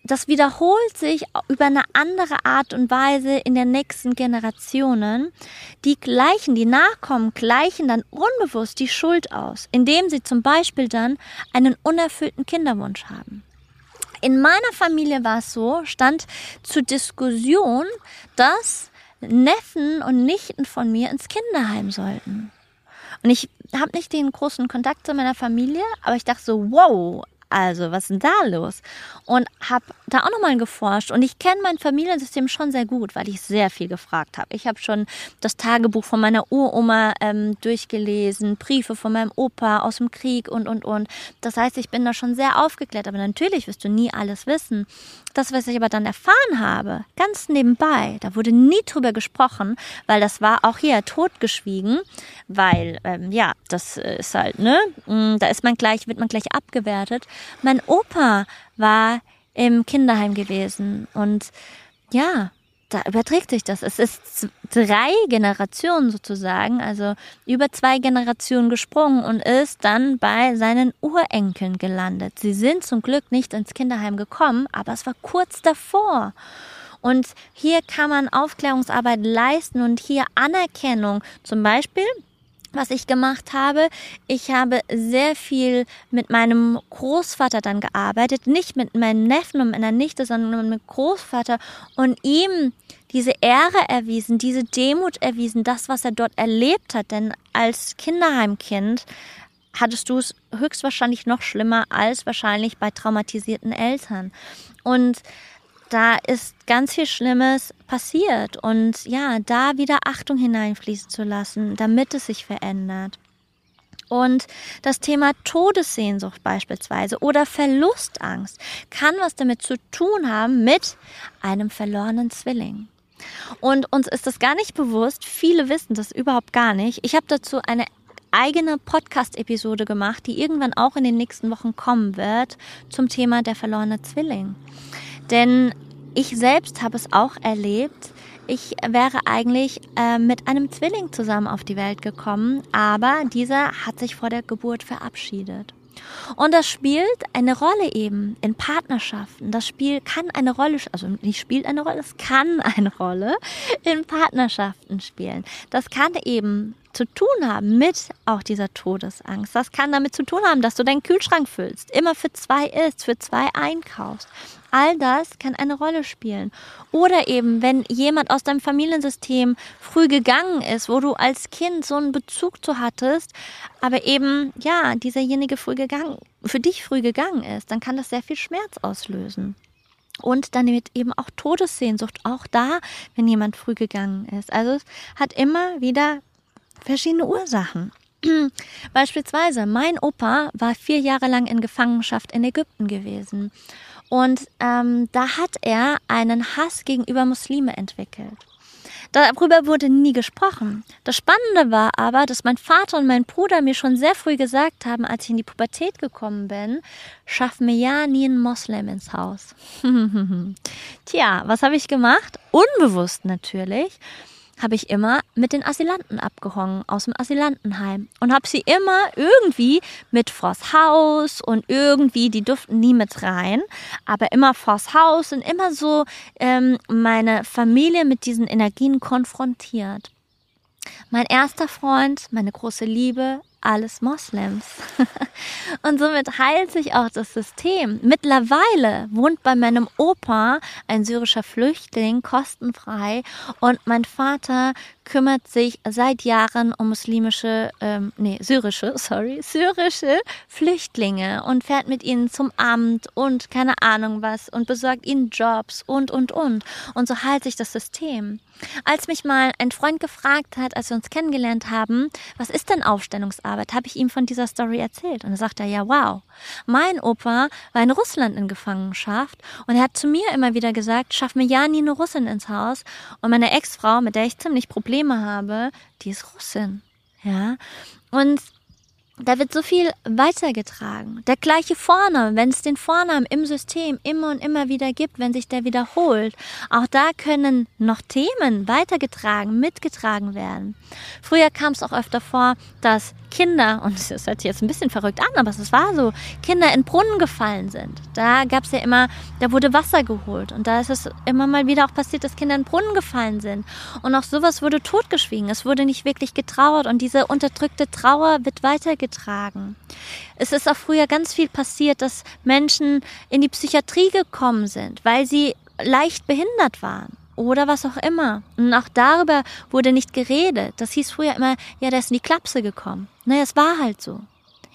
das wiederholt sich über eine andere Art und Weise in den nächsten Generationen. Die gleichen, die Nachkommen gleichen dann unbewusst die Schuld aus, indem sie zum Beispiel dann einen unerfüllten Kinderwunsch haben. In meiner Familie war es so, stand zur Diskussion, dass Neffen und Nichten von mir ins Kinderheim sollten. Und ich habe nicht den großen Kontakt zu meiner Familie, aber ich dachte so, wow, also was ist denn da los? Und habe da auch nochmal geforscht. Und ich kenne mein Familiensystem schon sehr gut, weil ich sehr viel gefragt habe. Ich habe schon das Tagebuch von meiner Uroma ähm, durchgelesen, Briefe von meinem Opa aus dem Krieg und, und, und. Das heißt, ich bin da schon sehr aufgeklärt. Aber natürlich wirst du nie alles wissen. Das, was ich aber dann erfahren habe, ganz nebenbei, da wurde nie drüber gesprochen, weil das war auch hier totgeschwiegen, weil, ähm, ja, das ist halt, ne, mm, da ist man gleich, wird man gleich abgewertet. Mein Opa war im Kinderheim gewesen und ja, da überträgt sich das. Es ist drei Generationen sozusagen, also über zwei Generationen gesprungen und ist dann bei seinen Urenkeln gelandet. Sie sind zum Glück nicht ins Kinderheim gekommen, aber es war kurz davor. Und hier kann man Aufklärungsarbeit leisten und hier Anerkennung. Zum Beispiel was ich gemacht habe. Ich habe sehr viel mit meinem Großvater dann gearbeitet, nicht mit meinem Neffen und meiner Nichte, sondern mit Großvater und ihm diese Ehre erwiesen, diese Demut erwiesen, das, was er dort erlebt hat. Denn als Kinderheimkind hattest du es höchstwahrscheinlich noch schlimmer als wahrscheinlich bei traumatisierten Eltern. Und da ist ganz viel Schlimmes passiert und ja, da wieder Achtung hineinfließen zu lassen, damit es sich verändert. Und das Thema Todessehnsucht beispielsweise oder Verlustangst kann was damit zu tun haben mit einem verlorenen Zwilling. Und uns ist das gar nicht bewusst. Viele wissen das überhaupt gar nicht. Ich habe dazu eine eigene Podcast-Episode gemacht, die irgendwann auch in den nächsten Wochen kommen wird, zum Thema der verlorene Zwilling. Denn ich selbst habe es auch erlebt. Ich wäre eigentlich äh, mit einem Zwilling zusammen auf die Welt gekommen, aber dieser hat sich vor der Geburt verabschiedet. Und das spielt eine Rolle eben in Partnerschaften. Das Spiel kann eine Rolle, also nicht spielt eine Rolle, es kann [LAUGHS] eine Rolle in Partnerschaften spielen. Das kann eben zu tun haben mit auch dieser Todesangst. Das kann damit zu tun haben, dass du deinen Kühlschrank füllst, immer für zwei isst, für zwei einkaufst. All das kann eine Rolle spielen. Oder eben, wenn jemand aus deinem Familiensystem früh gegangen ist, wo du als Kind so einen Bezug zu hattest, aber eben, ja, dieserjenige früh gegangen, für dich früh gegangen ist, dann kann das sehr viel Schmerz auslösen. Und dann wird eben auch Todessehnsucht, auch da, wenn jemand früh gegangen ist. Also es hat immer wieder verschiedene Ursachen. [CLEARS THROAT] Beispielsweise, mein Opa war vier Jahre lang in Gefangenschaft in Ägypten gewesen. Und ähm, da hat er einen Hass gegenüber Muslime entwickelt. Darüber wurde nie gesprochen. Das Spannende war aber, dass mein Vater und mein Bruder mir schon sehr früh gesagt haben, als ich in die Pubertät gekommen bin, schaff mir ja nie einen Moslem ins Haus. [LAUGHS] Tja, was habe ich gemacht? Unbewusst natürlich habe ich immer mit den Asylanten abgehangen aus dem Asylantenheim und habe sie immer irgendwie mit vors Haus und irgendwie, die durften nie mit rein, aber immer vors Haus und immer so ähm, meine Familie mit diesen Energien konfrontiert. Mein erster Freund, meine große Liebe, alles Moslems. [LAUGHS] und somit heilt sich auch das System. Mittlerweile wohnt bei meinem Opa ein syrischer Flüchtling kostenfrei und mein Vater kümmert sich seit Jahren um muslimische, ähm, nee, syrische, [LAUGHS] sorry, syrische Flüchtlinge und fährt mit ihnen zum Amt und keine Ahnung was und besorgt ihnen Jobs und, und, und. Und so heilt sich das System. Als mich mal ein Freund gefragt hat, als wir uns kennengelernt haben, was ist denn Aufstellungsarbeit, habe ich ihm von dieser Story erzählt. Und er sagte ja, wow, mein Opa war in Russland in Gefangenschaft und er hat zu mir immer wieder gesagt, schaff mir ja nie eine Russin ins Haus. Und meine Ex-Frau, mit der ich ziemlich Probleme habe, die ist Russin. Ja. Und da wird so viel weitergetragen. Der gleiche Vorname, wenn es den Vornamen im System immer und immer wieder gibt, wenn sich der wiederholt, auch da können noch Themen weitergetragen, mitgetragen werden. Früher kam es auch öfter vor, dass Kinder, und das hört sich jetzt ein bisschen verrückt an, aber es war so, Kinder in Brunnen gefallen sind. Da gab es ja immer, da wurde Wasser geholt und da ist es immer mal wieder auch passiert, dass Kinder in Brunnen gefallen sind. Und auch sowas wurde totgeschwiegen. Es wurde nicht wirklich getrauert und diese unterdrückte Trauer wird weitergetragen. Es ist auch früher ganz viel passiert, dass Menschen in die Psychiatrie gekommen sind, weil sie leicht behindert waren oder was auch immer. Und auch darüber wurde nicht geredet. Das hieß früher immer, ja, der ist in die Klapse gekommen. Naja, es war halt so.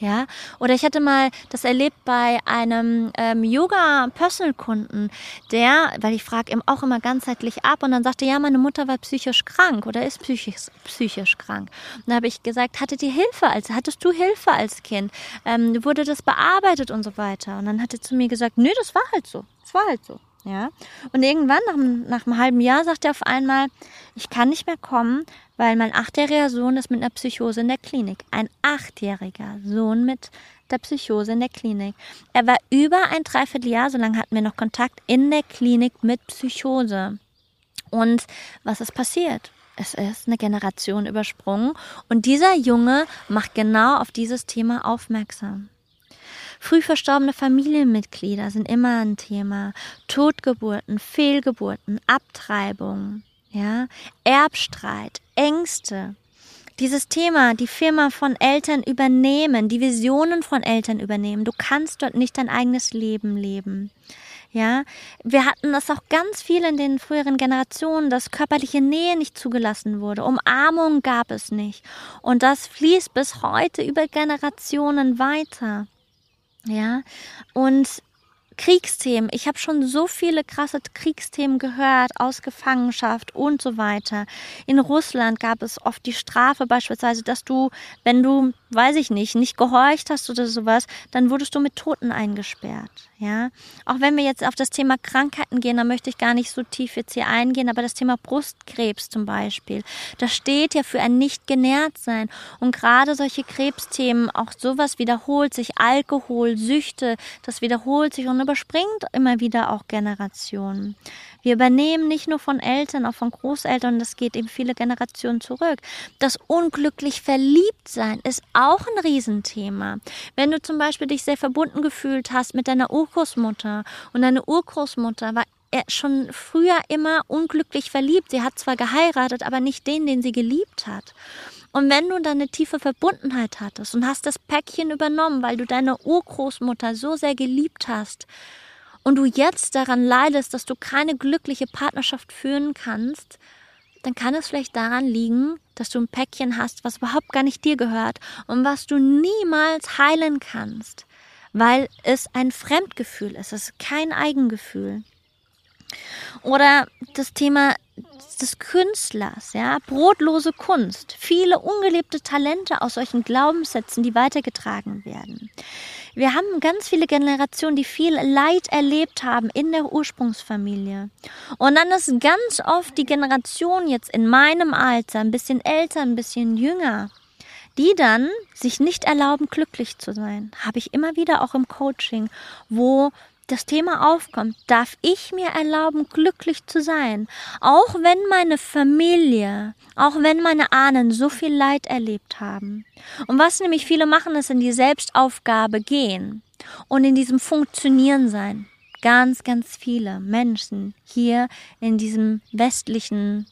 Ja, oder ich hatte mal das erlebt bei einem ähm, Yoga-Personal-Kunden, der, weil ich frage ihm auch immer ganzheitlich ab und dann sagte, ja, meine Mutter war psychisch krank oder ist psychisch, psychisch krank. Und da habe ich gesagt, hattet ihr Hilfe als, hattest du Hilfe als Kind? Ähm, wurde das bearbeitet und so weiter? Und dann hat er zu mir gesagt, nö, das war halt so. Das war halt so. Ja. Und irgendwann, nach, nach einem halben Jahr, sagt er auf einmal, ich kann nicht mehr kommen, weil mein achtjähriger Sohn ist mit einer Psychose in der Klinik. Ein achtjähriger Sohn mit der Psychose in der Klinik. Er war über ein Dreivierteljahr, so lange hatten wir noch Kontakt, in der Klinik mit Psychose. Und was ist passiert? Es ist eine Generation übersprungen und dieser Junge macht genau auf dieses Thema aufmerksam. Früh verstorbene Familienmitglieder sind immer ein Thema. Totgeburten, Fehlgeburten, Abtreibung, ja, Erbstreit, Ängste. Dieses Thema, die Firma von Eltern übernehmen, die Visionen von Eltern übernehmen. Du kannst dort nicht dein eigenes Leben leben. Ja, wir hatten das auch ganz viel in den früheren Generationen, dass körperliche Nähe nicht zugelassen wurde. Umarmung gab es nicht. Und das fließt bis heute über Generationen weiter. Ja, und Kriegsthemen. Ich habe schon so viele krasse Kriegsthemen gehört aus Gefangenschaft und so weiter. In Russland gab es oft die Strafe beispielsweise, dass du, wenn du weiß ich nicht, nicht gehorcht hast oder sowas, dann wurdest du mit Toten eingesperrt. Ja, auch wenn wir jetzt auf das Thema Krankheiten gehen, da möchte ich gar nicht so tief jetzt hier eingehen, aber das Thema Brustkrebs zum Beispiel, das steht ja für ein nicht genährt sein. Und gerade solche Krebsthemen, auch sowas wiederholt sich, Alkohol, Süchte, das wiederholt sich und überspringt immer wieder auch Generationen. Wir übernehmen nicht nur von Eltern, auch von Großeltern, das geht eben viele Generationen zurück. Das unglücklich verliebt sein ist auch ein Riesenthema. Wenn du zum Beispiel dich sehr verbunden gefühlt hast mit deiner Urgroßmutter und deine Urgroßmutter war schon früher immer unglücklich verliebt. Sie hat zwar geheiratet, aber nicht den, den sie geliebt hat. Und wenn du dann eine tiefe Verbundenheit hattest und hast das Päckchen übernommen, weil du deine Urgroßmutter so sehr geliebt hast, und du jetzt daran leidest, dass du keine glückliche Partnerschaft führen kannst, dann kann es vielleicht daran liegen, dass du ein Päckchen hast, was überhaupt gar nicht dir gehört und was du niemals heilen kannst, weil es ein Fremdgefühl ist, es ist kein Eigengefühl. Oder das Thema des Künstlers, ja, brotlose Kunst, viele ungelebte Talente aus solchen Glaubenssätzen, die weitergetragen werden. Wir haben ganz viele Generationen, die viel Leid erlebt haben in der Ursprungsfamilie. Und dann ist ganz oft die Generation jetzt in meinem Alter, ein bisschen älter, ein bisschen jünger, die dann sich nicht erlauben, glücklich zu sein. Habe ich immer wieder auch im Coaching, wo das Thema aufkommt, darf ich mir erlauben, glücklich zu sein, auch wenn meine Familie, auch wenn meine Ahnen so viel Leid erlebt haben. Und was nämlich viele machen, ist in die Selbstaufgabe gehen und in diesem Funktionieren sein. Ganz, ganz viele Menschen hier in diesem westlichen,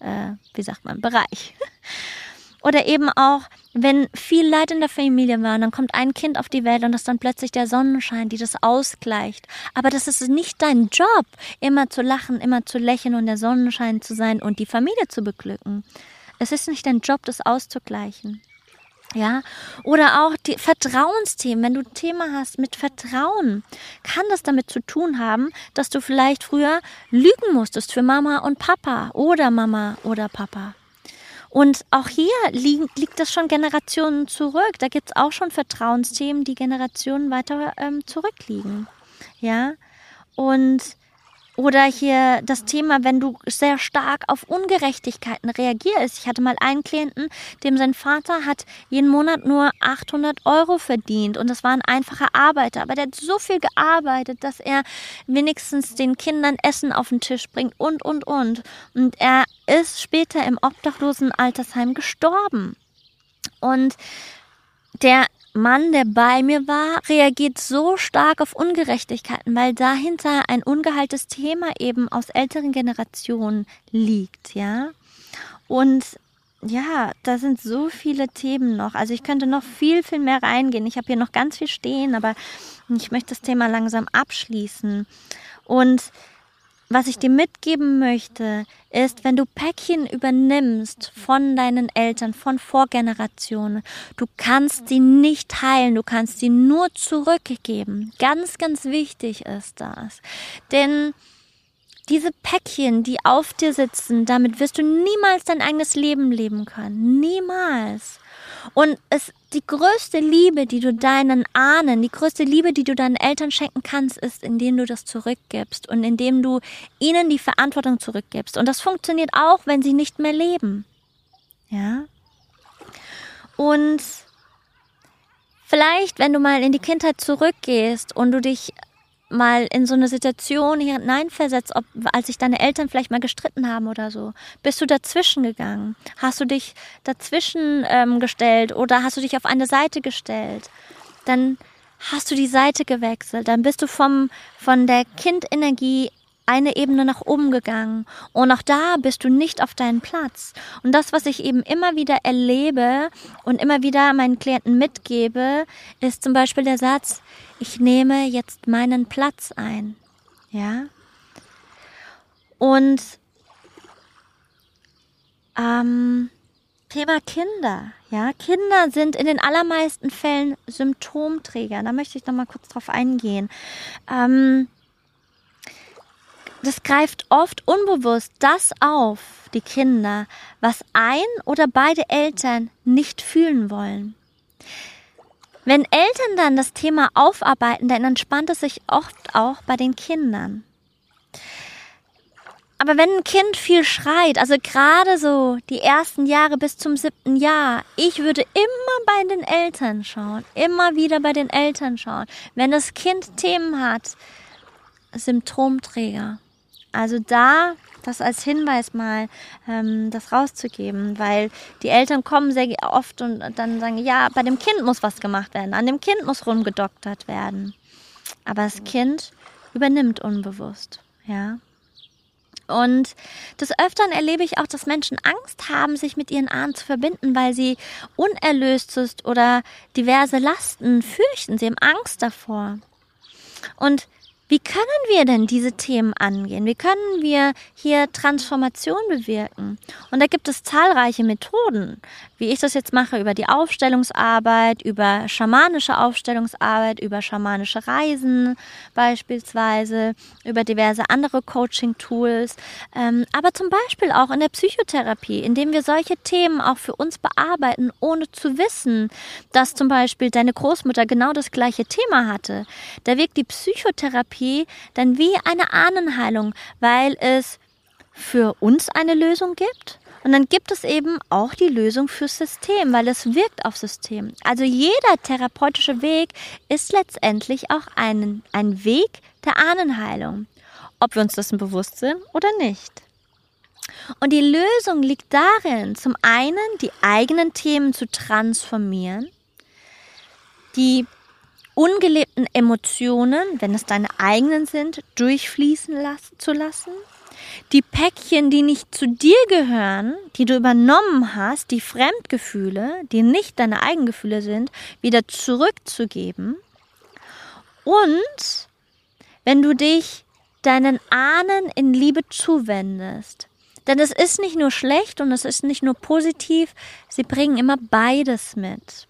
äh, wie sagt man, Bereich. [LAUGHS] Oder eben auch, wenn viel Leid in der Familie war, dann kommt ein Kind auf die Welt und das ist dann plötzlich der Sonnenschein, die das ausgleicht. Aber das ist nicht dein Job, immer zu lachen, immer zu lächeln und der Sonnenschein zu sein und die Familie zu beglücken. Es ist nicht dein Job, das auszugleichen. Ja, oder auch die Vertrauensthemen. Wenn du ein Thema hast mit Vertrauen, kann das damit zu tun haben, dass du vielleicht früher lügen musstest für Mama und Papa oder Mama oder Papa. Und auch hier liegt, liegt das schon Generationen zurück. Da gibt es auch schon Vertrauensthemen, die Generationen weiter ähm, zurückliegen. Ja. Und oder hier das Thema, wenn du sehr stark auf Ungerechtigkeiten reagierst. Ich hatte mal einen Klienten, dem sein Vater hat jeden Monat nur 800 Euro verdient und das war ein einfacher Arbeiter. Aber der hat so viel gearbeitet, dass er wenigstens den Kindern Essen auf den Tisch bringt und, und, und. Und er ist später im obdachlosen Altersheim gestorben. Und der Mann, der bei mir war, reagiert so stark auf Ungerechtigkeiten, weil dahinter ein ungeheiltes Thema eben aus älteren Generationen liegt, ja. Und ja, da sind so viele Themen noch. Also ich könnte noch viel, viel mehr reingehen. Ich habe hier noch ganz viel stehen, aber ich möchte das Thema langsam abschließen. Und was ich dir mitgeben möchte, ist, wenn du Päckchen übernimmst von deinen Eltern, von Vorgenerationen, du kannst sie nicht heilen, du kannst sie nur zurückgeben. Ganz, ganz wichtig ist das. Denn diese Päckchen, die auf dir sitzen, damit wirst du niemals dein eigenes Leben leben können. Niemals. Und es, die größte Liebe, die du deinen Ahnen, die größte Liebe, die du deinen Eltern schenken kannst, ist, indem du das zurückgibst und indem du ihnen die Verantwortung zurückgibst. Und das funktioniert auch, wenn sie nicht mehr leben. Ja? Und vielleicht, wenn du mal in die Kindheit zurückgehst und du dich mal in so eine Situation hineinversetzt, ob, als sich deine Eltern vielleicht mal gestritten haben oder so. Bist du dazwischen gegangen? Hast du dich dazwischen ähm, gestellt oder hast du dich auf eine Seite gestellt? Dann hast du die Seite gewechselt. Dann bist du vom, von der Kindenergie eine Ebene nach oben gegangen. Und auch da bist du nicht auf deinen Platz. Und das, was ich eben immer wieder erlebe und immer wieder meinen Klienten mitgebe, ist zum Beispiel der Satz, ich nehme jetzt meinen Platz ein. Ja? Und ähm, Thema Kinder. Ja, Kinder sind in den allermeisten Fällen Symptomträger. Da möchte ich noch mal kurz drauf eingehen. Ähm, das greift oft unbewusst das auf, die Kinder, was ein oder beide Eltern nicht fühlen wollen. Wenn Eltern dann das Thema aufarbeiten, dann entspannt es sich oft auch bei den Kindern. Aber wenn ein Kind viel schreit, also gerade so die ersten Jahre bis zum siebten Jahr, ich würde immer bei den Eltern schauen, immer wieder bei den Eltern schauen. Wenn das Kind Themen hat, Symptomträger. Also da das als Hinweis mal ähm, das rauszugeben, weil die Eltern kommen sehr oft und dann sagen, ja, bei dem Kind muss was gemacht werden, an dem Kind muss rumgedoktert werden. Aber das Kind übernimmt unbewusst, ja. Und des Öfteren erlebe ich auch, dass Menschen Angst haben, sich mit ihren Ahnen zu verbinden, weil sie unerlöst ist oder diverse Lasten fürchten. Sie haben Angst davor. Und wie können wir denn diese Themen angehen? Wie können wir hier Transformation bewirken? Und da gibt es zahlreiche Methoden, wie ich das jetzt mache, über die Aufstellungsarbeit, über schamanische Aufstellungsarbeit, über schamanische Reisen beispielsweise, über diverse andere Coaching-Tools, ähm, aber zum Beispiel auch in der Psychotherapie, indem wir solche Themen auch für uns bearbeiten, ohne zu wissen, dass zum Beispiel deine Großmutter genau das gleiche Thema hatte. Da wirkt die Psychotherapie Dann wie eine Ahnenheilung, weil es für uns eine Lösung gibt und dann gibt es eben auch die Lösung fürs System, weil es wirkt auf System. Also jeder therapeutische Weg ist letztendlich auch ein, ein Weg der Ahnenheilung, ob wir uns dessen bewusst sind oder nicht. Und die Lösung liegt darin, zum einen die eigenen Themen zu transformieren, die ungelebten Emotionen, wenn es deine eigenen sind, durchfließen lassen, zu lassen. Die Päckchen, die nicht zu dir gehören, die du übernommen hast, die Fremdgefühle, die nicht deine Eigengefühle sind, wieder zurückzugeben. Und wenn du dich deinen Ahnen in Liebe zuwendest, denn es ist nicht nur schlecht und es ist nicht nur positiv, sie bringen immer beides mit.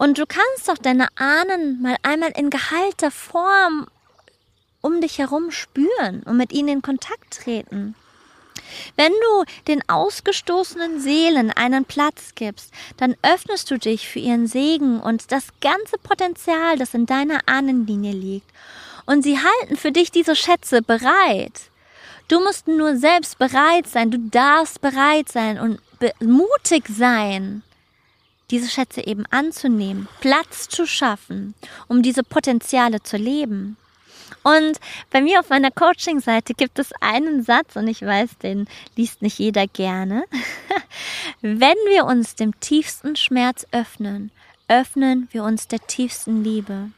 Und du kannst doch deine Ahnen mal einmal in geheilter Form um dich herum spüren und mit ihnen in Kontakt treten. Wenn du den ausgestoßenen Seelen einen Platz gibst, dann öffnest du dich für ihren Segen und das ganze Potenzial, das in deiner Ahnenlinie liegt. Und sie halten für dich diese Schätze bereit. Du musst nur selbst bereit sein, du darfst bereit sein und mutig sein, diese Schätze eben anzunehmen, Platz zu schaffen, um diese Potenziale zu leben. Und bei mir auf meiner Coaching-Seite gibt es einen Satz, und ich weiß, den liest nicht jeder gerne. [LAUGHS] Wenn wir uns dem tiefsten Schmerz öffnen, öffnen wir uns der tiefsten Liebe.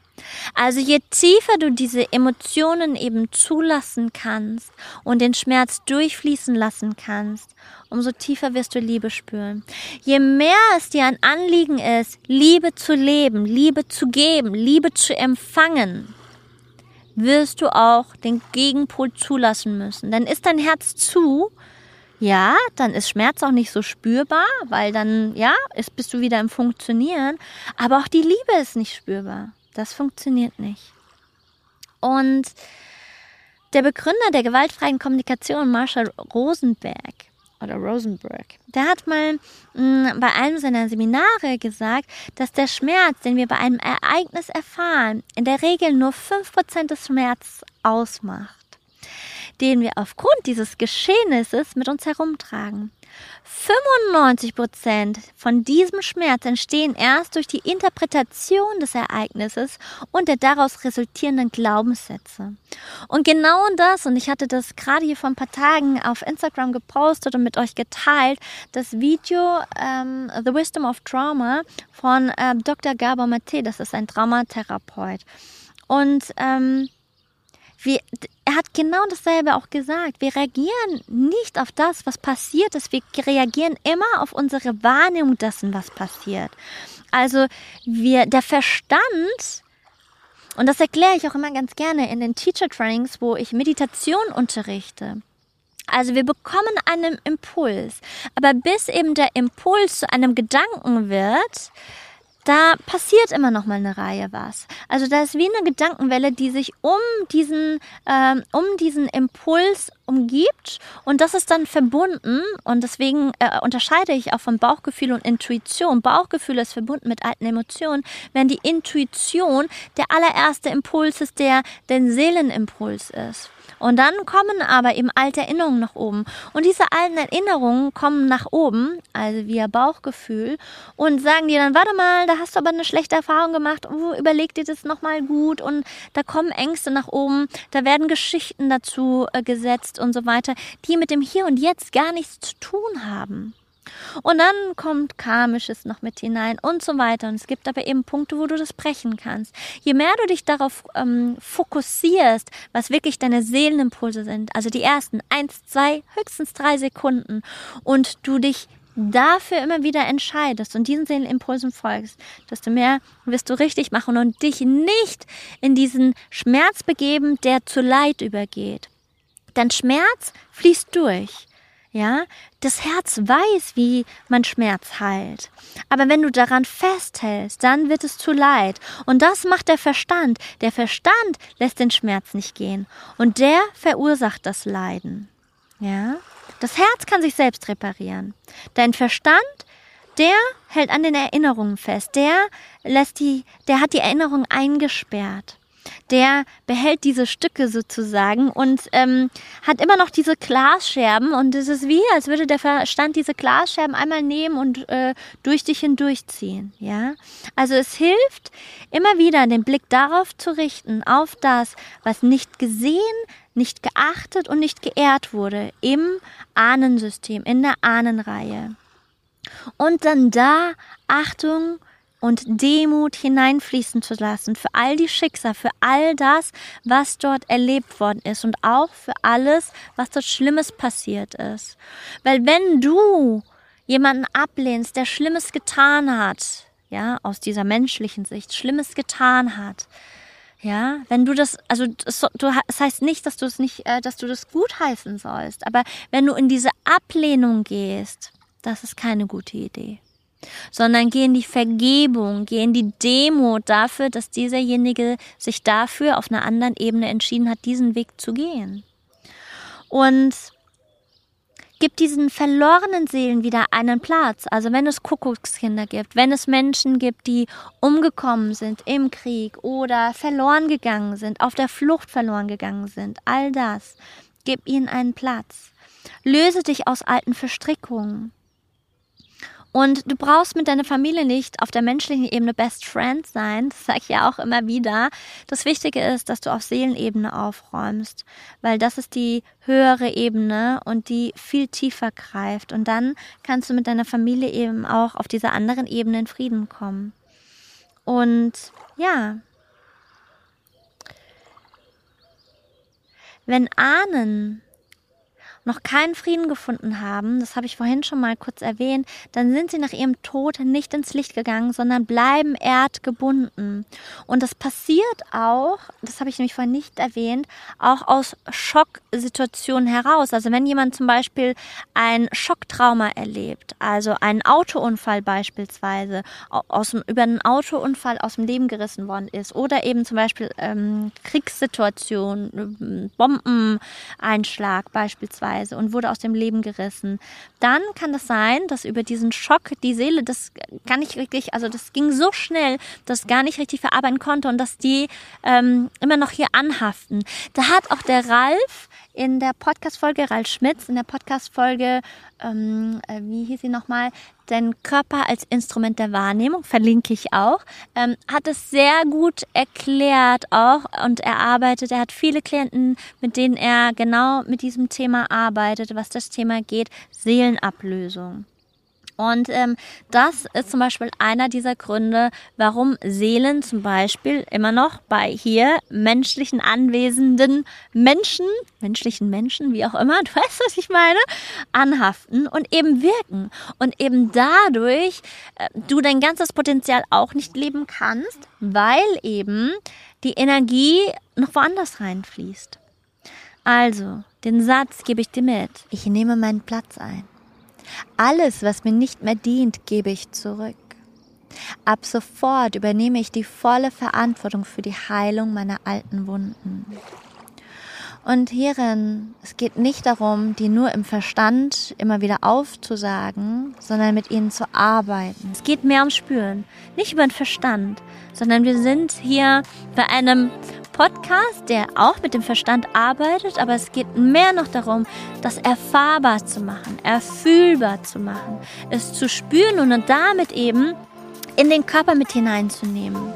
Also je tiefer du diese Emotionen eben zulassen kannst und den Schmerz durchfließen lassen kannst, umso tiefer wirst du Liebe spüren. Je mehr es dir ein Anliegen ist, Liebe zu leben, Liebe zu geben, Liebe zu empfangen, wirst du auch den Gegenpol zulassen müssen. Dann ist dein Herz zu, ja, dann ist Schmerz auch nicht so spürbar, weil dann, ja, ist, bist du wieder im Funktionieren, aber auch die Liebe ist nicht spürbar. Das funktioniert nicht. Und der Begründer der gewaltfreien Kommunikation, Marshall Rosenberg, oder Rosenberg, der hat mal mh, mm, bei einem seiner Seminare gesagt, dass der Schmerz, den wir bei einem Ereignis erfahren, in der Regel nur 5% des Schmerzes ausmacht, den wir aufgrund dieses Geschehnisses mit uns herumtragen. 95 Prozent von diesem Schmerz entstehen erst durch die Interpretation des Ereignisses und der daraus resultierenden Glaubenssätze. Und genau das, und ich hatte das gerade hier vor ein paar Tagen auf Instagram gepostet und mit euch geteilt, das Video ähm, The Wisdom of Trauma von äh, Dr. Gabor Mate, das ist ein Traumatherapeut. Und ähm, wir, er hat genau dasselbe auch gesagt. Wir reagieren nicht auf das, was passiert ist. Wir reagieren immer auf unsere Wahrnehmung dessen, was passiert. Also wir, der Verstand, und das erkläre ich auch immer ganz gerne in den Teacher Trainings, wo ich Meditation unterrichte. Also wir bekommen einen Impuls. Aber bis eben der Impuls zu einem Gedanken wird, da passiert immer noch mal eine Reihe was. Also da ist wie eine Gedankenwelle, die sich um diesen, ähm, um diesen Impuls umgibt und das ist dann verbunden und deswegen äh, unterscheide ich auch von Bauchgefühl und Intuition. Bauchgefühl ist verbunden mit alten Emotionen, wenn die Intuition der allererste Impuls ist, der den Seelenimpuls ist. Und dann kommen aber eben alte Erinnerungen nach oben. Und diese alten Erinnerungen kommen nach oben, also via Bauchgefühl, und sagen dir dann, warte mal, da hast du aber eine schlechte Erfahrung gemacht, oh, überleg dir das nochmal gut. Und da kommen Ängste nach oben, da werden Geschichten dazu äh, gesetzt und so weiter, die mit dem Hier und Jetzt gar nichts zu tun haben. Und dann kommt Karmisches noch mit hinein und so weiter. Und es gibt aber eben Punkte, wo du das brechen kannst. Je mehr du dich darauf ähm, fokussierst, was wirklich deine Seelenimpulse sind, also die ersten eins, zwei, höchstens drei Sekunden, und du dich dafür immer wieder entscheidest und diesen Seelenimpulsen folgst, desto mehr wirst du richtig machen und dich nicht in diesen Schmerz begeben, der zu Leid übergeht. Denn Schmerz fließt durch. Ja, das Herz weiß, wie man Schmerz heilt. Aber wenn du daran festhältst, dann wird es zu leid. Und das macht der Verstand. Der Verstand lässt den Schmerz nicht gehen. Und der verursacht das Leiden. Ja, das Herz kann sich selbst reparieren. Dein Verstand, der hält an den Erinnerungen fest. Der lässt die, der hat die Erinnerung eingesperrt der behält diese Stücke sozusagen und ähm, hat immer noch diese Glasscherben und es ist wie, als würde der Verstand diese Glasscherben einmal nehmen und äh, durch dich hindurchziehen. Ja, also es hilft immer wieder den Blick darauf zu richten, auf das, was nicht gesehen, nicht geachtet und nicht geehrt wurde im Ahnensystem, in der Ahnenreihe. Und dann da Achtung und Demut hineinfließen zu lassen für all die Schicksal, für all das, was dort erlebt worden ist und auch für alles, was dort Schlimmes passiert ist. Weil wenn du jemanden ablehnst, der Schlimmes getan hat, ja, aus dieser menschlichen Sicht, Schlimmes getan hat, ja, wenn du das, also das, du, das heißt nicht, dass du es nicht, äh, dass du das gutheißen sollst, aber wenn du in diese Ablehnung gehst, das ist keine gute Idee sondern geh in die Vergebung, geh in die Demut dafür, dass dieserjenige sich dafür auf einer anderen Ebene entschieden hat, diesen Weg zu gehen. Und gib diesen verlorenen Seelen wieder einen Platz. Also wenn es Kuckuckskinder gibt, wenn es Menschen gibt, die umgekommen sind im Krieg oder verloren gegangen sind, auf der Flucht verloren gegangen sind, all das, gib ihnen einen Platz. Löse dich aus alten Verstrickungen. Und du brauchst mit deiner Familie nicht auf der menschlichen Ebene Best Friend sein. Das sage ich ja auch immer wieder. Das Wichtige ist, dass du auf Seelenebene aufräumst, weil das ist die höhere Ebene und die viel tiefer greift. Und dann kannst du mit deiner Familie eben auch auf dieser anderen Ebene in Frieden kommen. Und ja. Wenn Ahnen noch keinen Frieden gefunden haben, das habe ich vorhin schon mal kurz erwähnt, dann sind sie nach ihrem Tod nicht ins Licht gegangen, sondern bleiben erdgebunden. Und das passiert auch, das habe ich nämlich vorhin nicht erwähnt, auch aus Schocksituationen heraus. Also wenn jemand zum Beispiel ein Schocktrauma erlebt, also einen Autounfall beispielsweise, aus dem, über einen Autounfall aus dem Leben gerissen worden ist oder eben zum Beispiel ähm, Kriegssituation, Bombeneinschlag beispielsweise, Weise und wurde aus dem Leben gerissen, dann kann das sein, dass über diesen Schock die Seele das gar nicht wirklich, also das ging so schnell, dass gar nicht richtig verarbeiten konnte und dass die ähm, immer noch hier anhaften. Da hat auch der Ralf in der Podcast-Folge, Ralf Schmitz, in der Podcast-Folge, ähm, äh, wie hieß sie nochmal, den Körper als Instrument der Wahrnehmung, verlinke ich auch, ähm, hat es sehr gut erklärt auch und erarbeitet. Er hat viele Klienten, mit denen er genau mit diesem Thema arbeitet, was das Thema geht, Seelenablösung. Und ähm, das ist zum Beispiel einer dieser Gründe, warum Seelen zum Beispiel immer noch bei hier menschlichen anwesenden Menschen, menschlichen Menschen, wie auch immer, [LAUGHS] du weißt, was ich meine, anhaften und eben wirken. Und eben dadurch äh, du dein ganzes Potenzial auch nicht leben kannst, weil eben die Energie noch woanders reinfließt. Also, den Satz gebe ich dir mit. Ich nehme meinen Platz ein. Alles, was mir nicht mehr dient, gebe ich zurück. Ab sofort übernehme ich die volle Verantwortung für die Heilung meiner alten Wunden. Und hierin, es geht nicht darum, die nur im Verstand immer wieder aufzusagen, sondern mit ihnen zu arbeiten. Es geht mehr ums Spüren, nicht über den Verstand, sondern wir sind hier bei einem Podcast, der auch mit dem Verstand arbeitet, aber es geht mehr noch darum, das erfahrbar zu machen, erfühlbar zu machen, es zu spüren und damit eben in den Körper mit hineinzunehmen.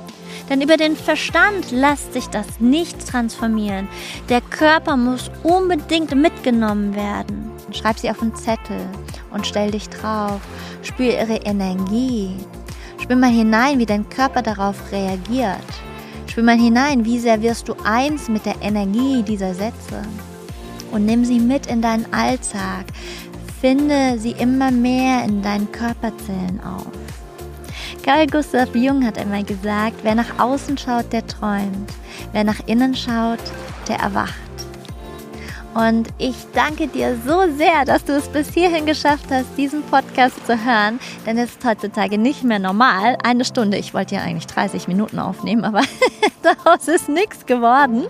Denn über den Verstand lässt sich das nicht transformieren. Der Körper muss unbedingt mitgenommen werden. Schreib sie auf einen Zettel und stell dich drauf. Spür ihre Energie. Spür mal hinein, wie dein Körper darauf reagiert. Spür mal hinein, wie sehr wirst du eins mit der Energie dieser Sätze. Und nimm sie mit in deinen Alltag. Finde sie immer mehr in deinen Körperzellen auf. Carl Gustav Jung hat einmal gesagt, wer nach außen schaut, der träumt. Wer nach innen schaut, der erwacht. Und ich danke dir so sehr, dass du es bis hierhin geschafft hast, diesen Podcast zu hören. Denn es ist heutzutage nicht mehr normal. Eine Stunde, ich wollte ja eigentlich 30 Minuten aufnehmen, aber [LAUGHS] daraus ist nichts geworden.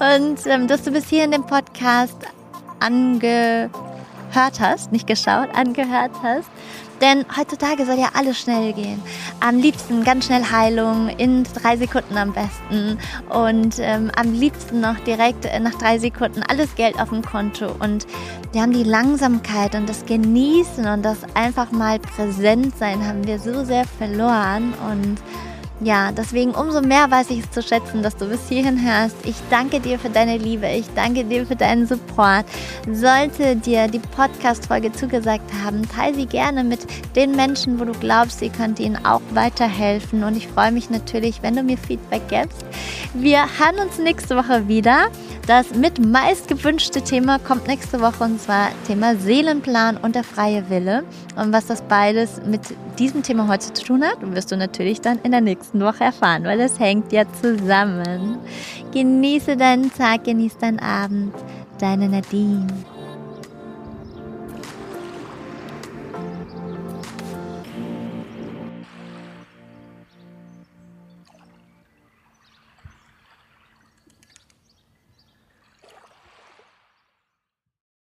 Und ähm, dass du bis hierhin den Podcast angehört hast, nicht geschaut, angehört hast. Denn heutzutage soll ja alles schnell gehen. Am liebsten ganz schnell Heilung, in drei Sekunden am besten. Und ähm, am liebsten noch direkt äh, nach drei Sekunden alles Geld auf dem Konto. Und wir haben die Langsamkeit und das Genießen und das einfach mal präsent sein haben wir so sehr verloren. Und ja, deswegen umso mehr weiß ich es zu schätzen, dass du bis hierhin hörst. Ich danke dir für deine Liebe. Ich danke dir für deinen Support. Sollte dir die Podcast-Folge zugesagt haben, teile sie gerne mit den Menschen, wo du glaubst, sie könnte ihnen auch weiterhelfen. Und ich freue mich natürlich, wenn du mir Feedback gibst. Wir hören uns nächste Woche wieder. Das mit meist gewünschte Thema kommt nächste Woche und zwar Thema Seelenplan und der freie Wille. Und was das beides mit diesem Thema heute zu tun hat, wirst du natürlich dann in der nächsten Woche erfahren, weil es hängt ja zusammen. Genieße deinen Tag, genieße deinen Abend. Deine Nadine.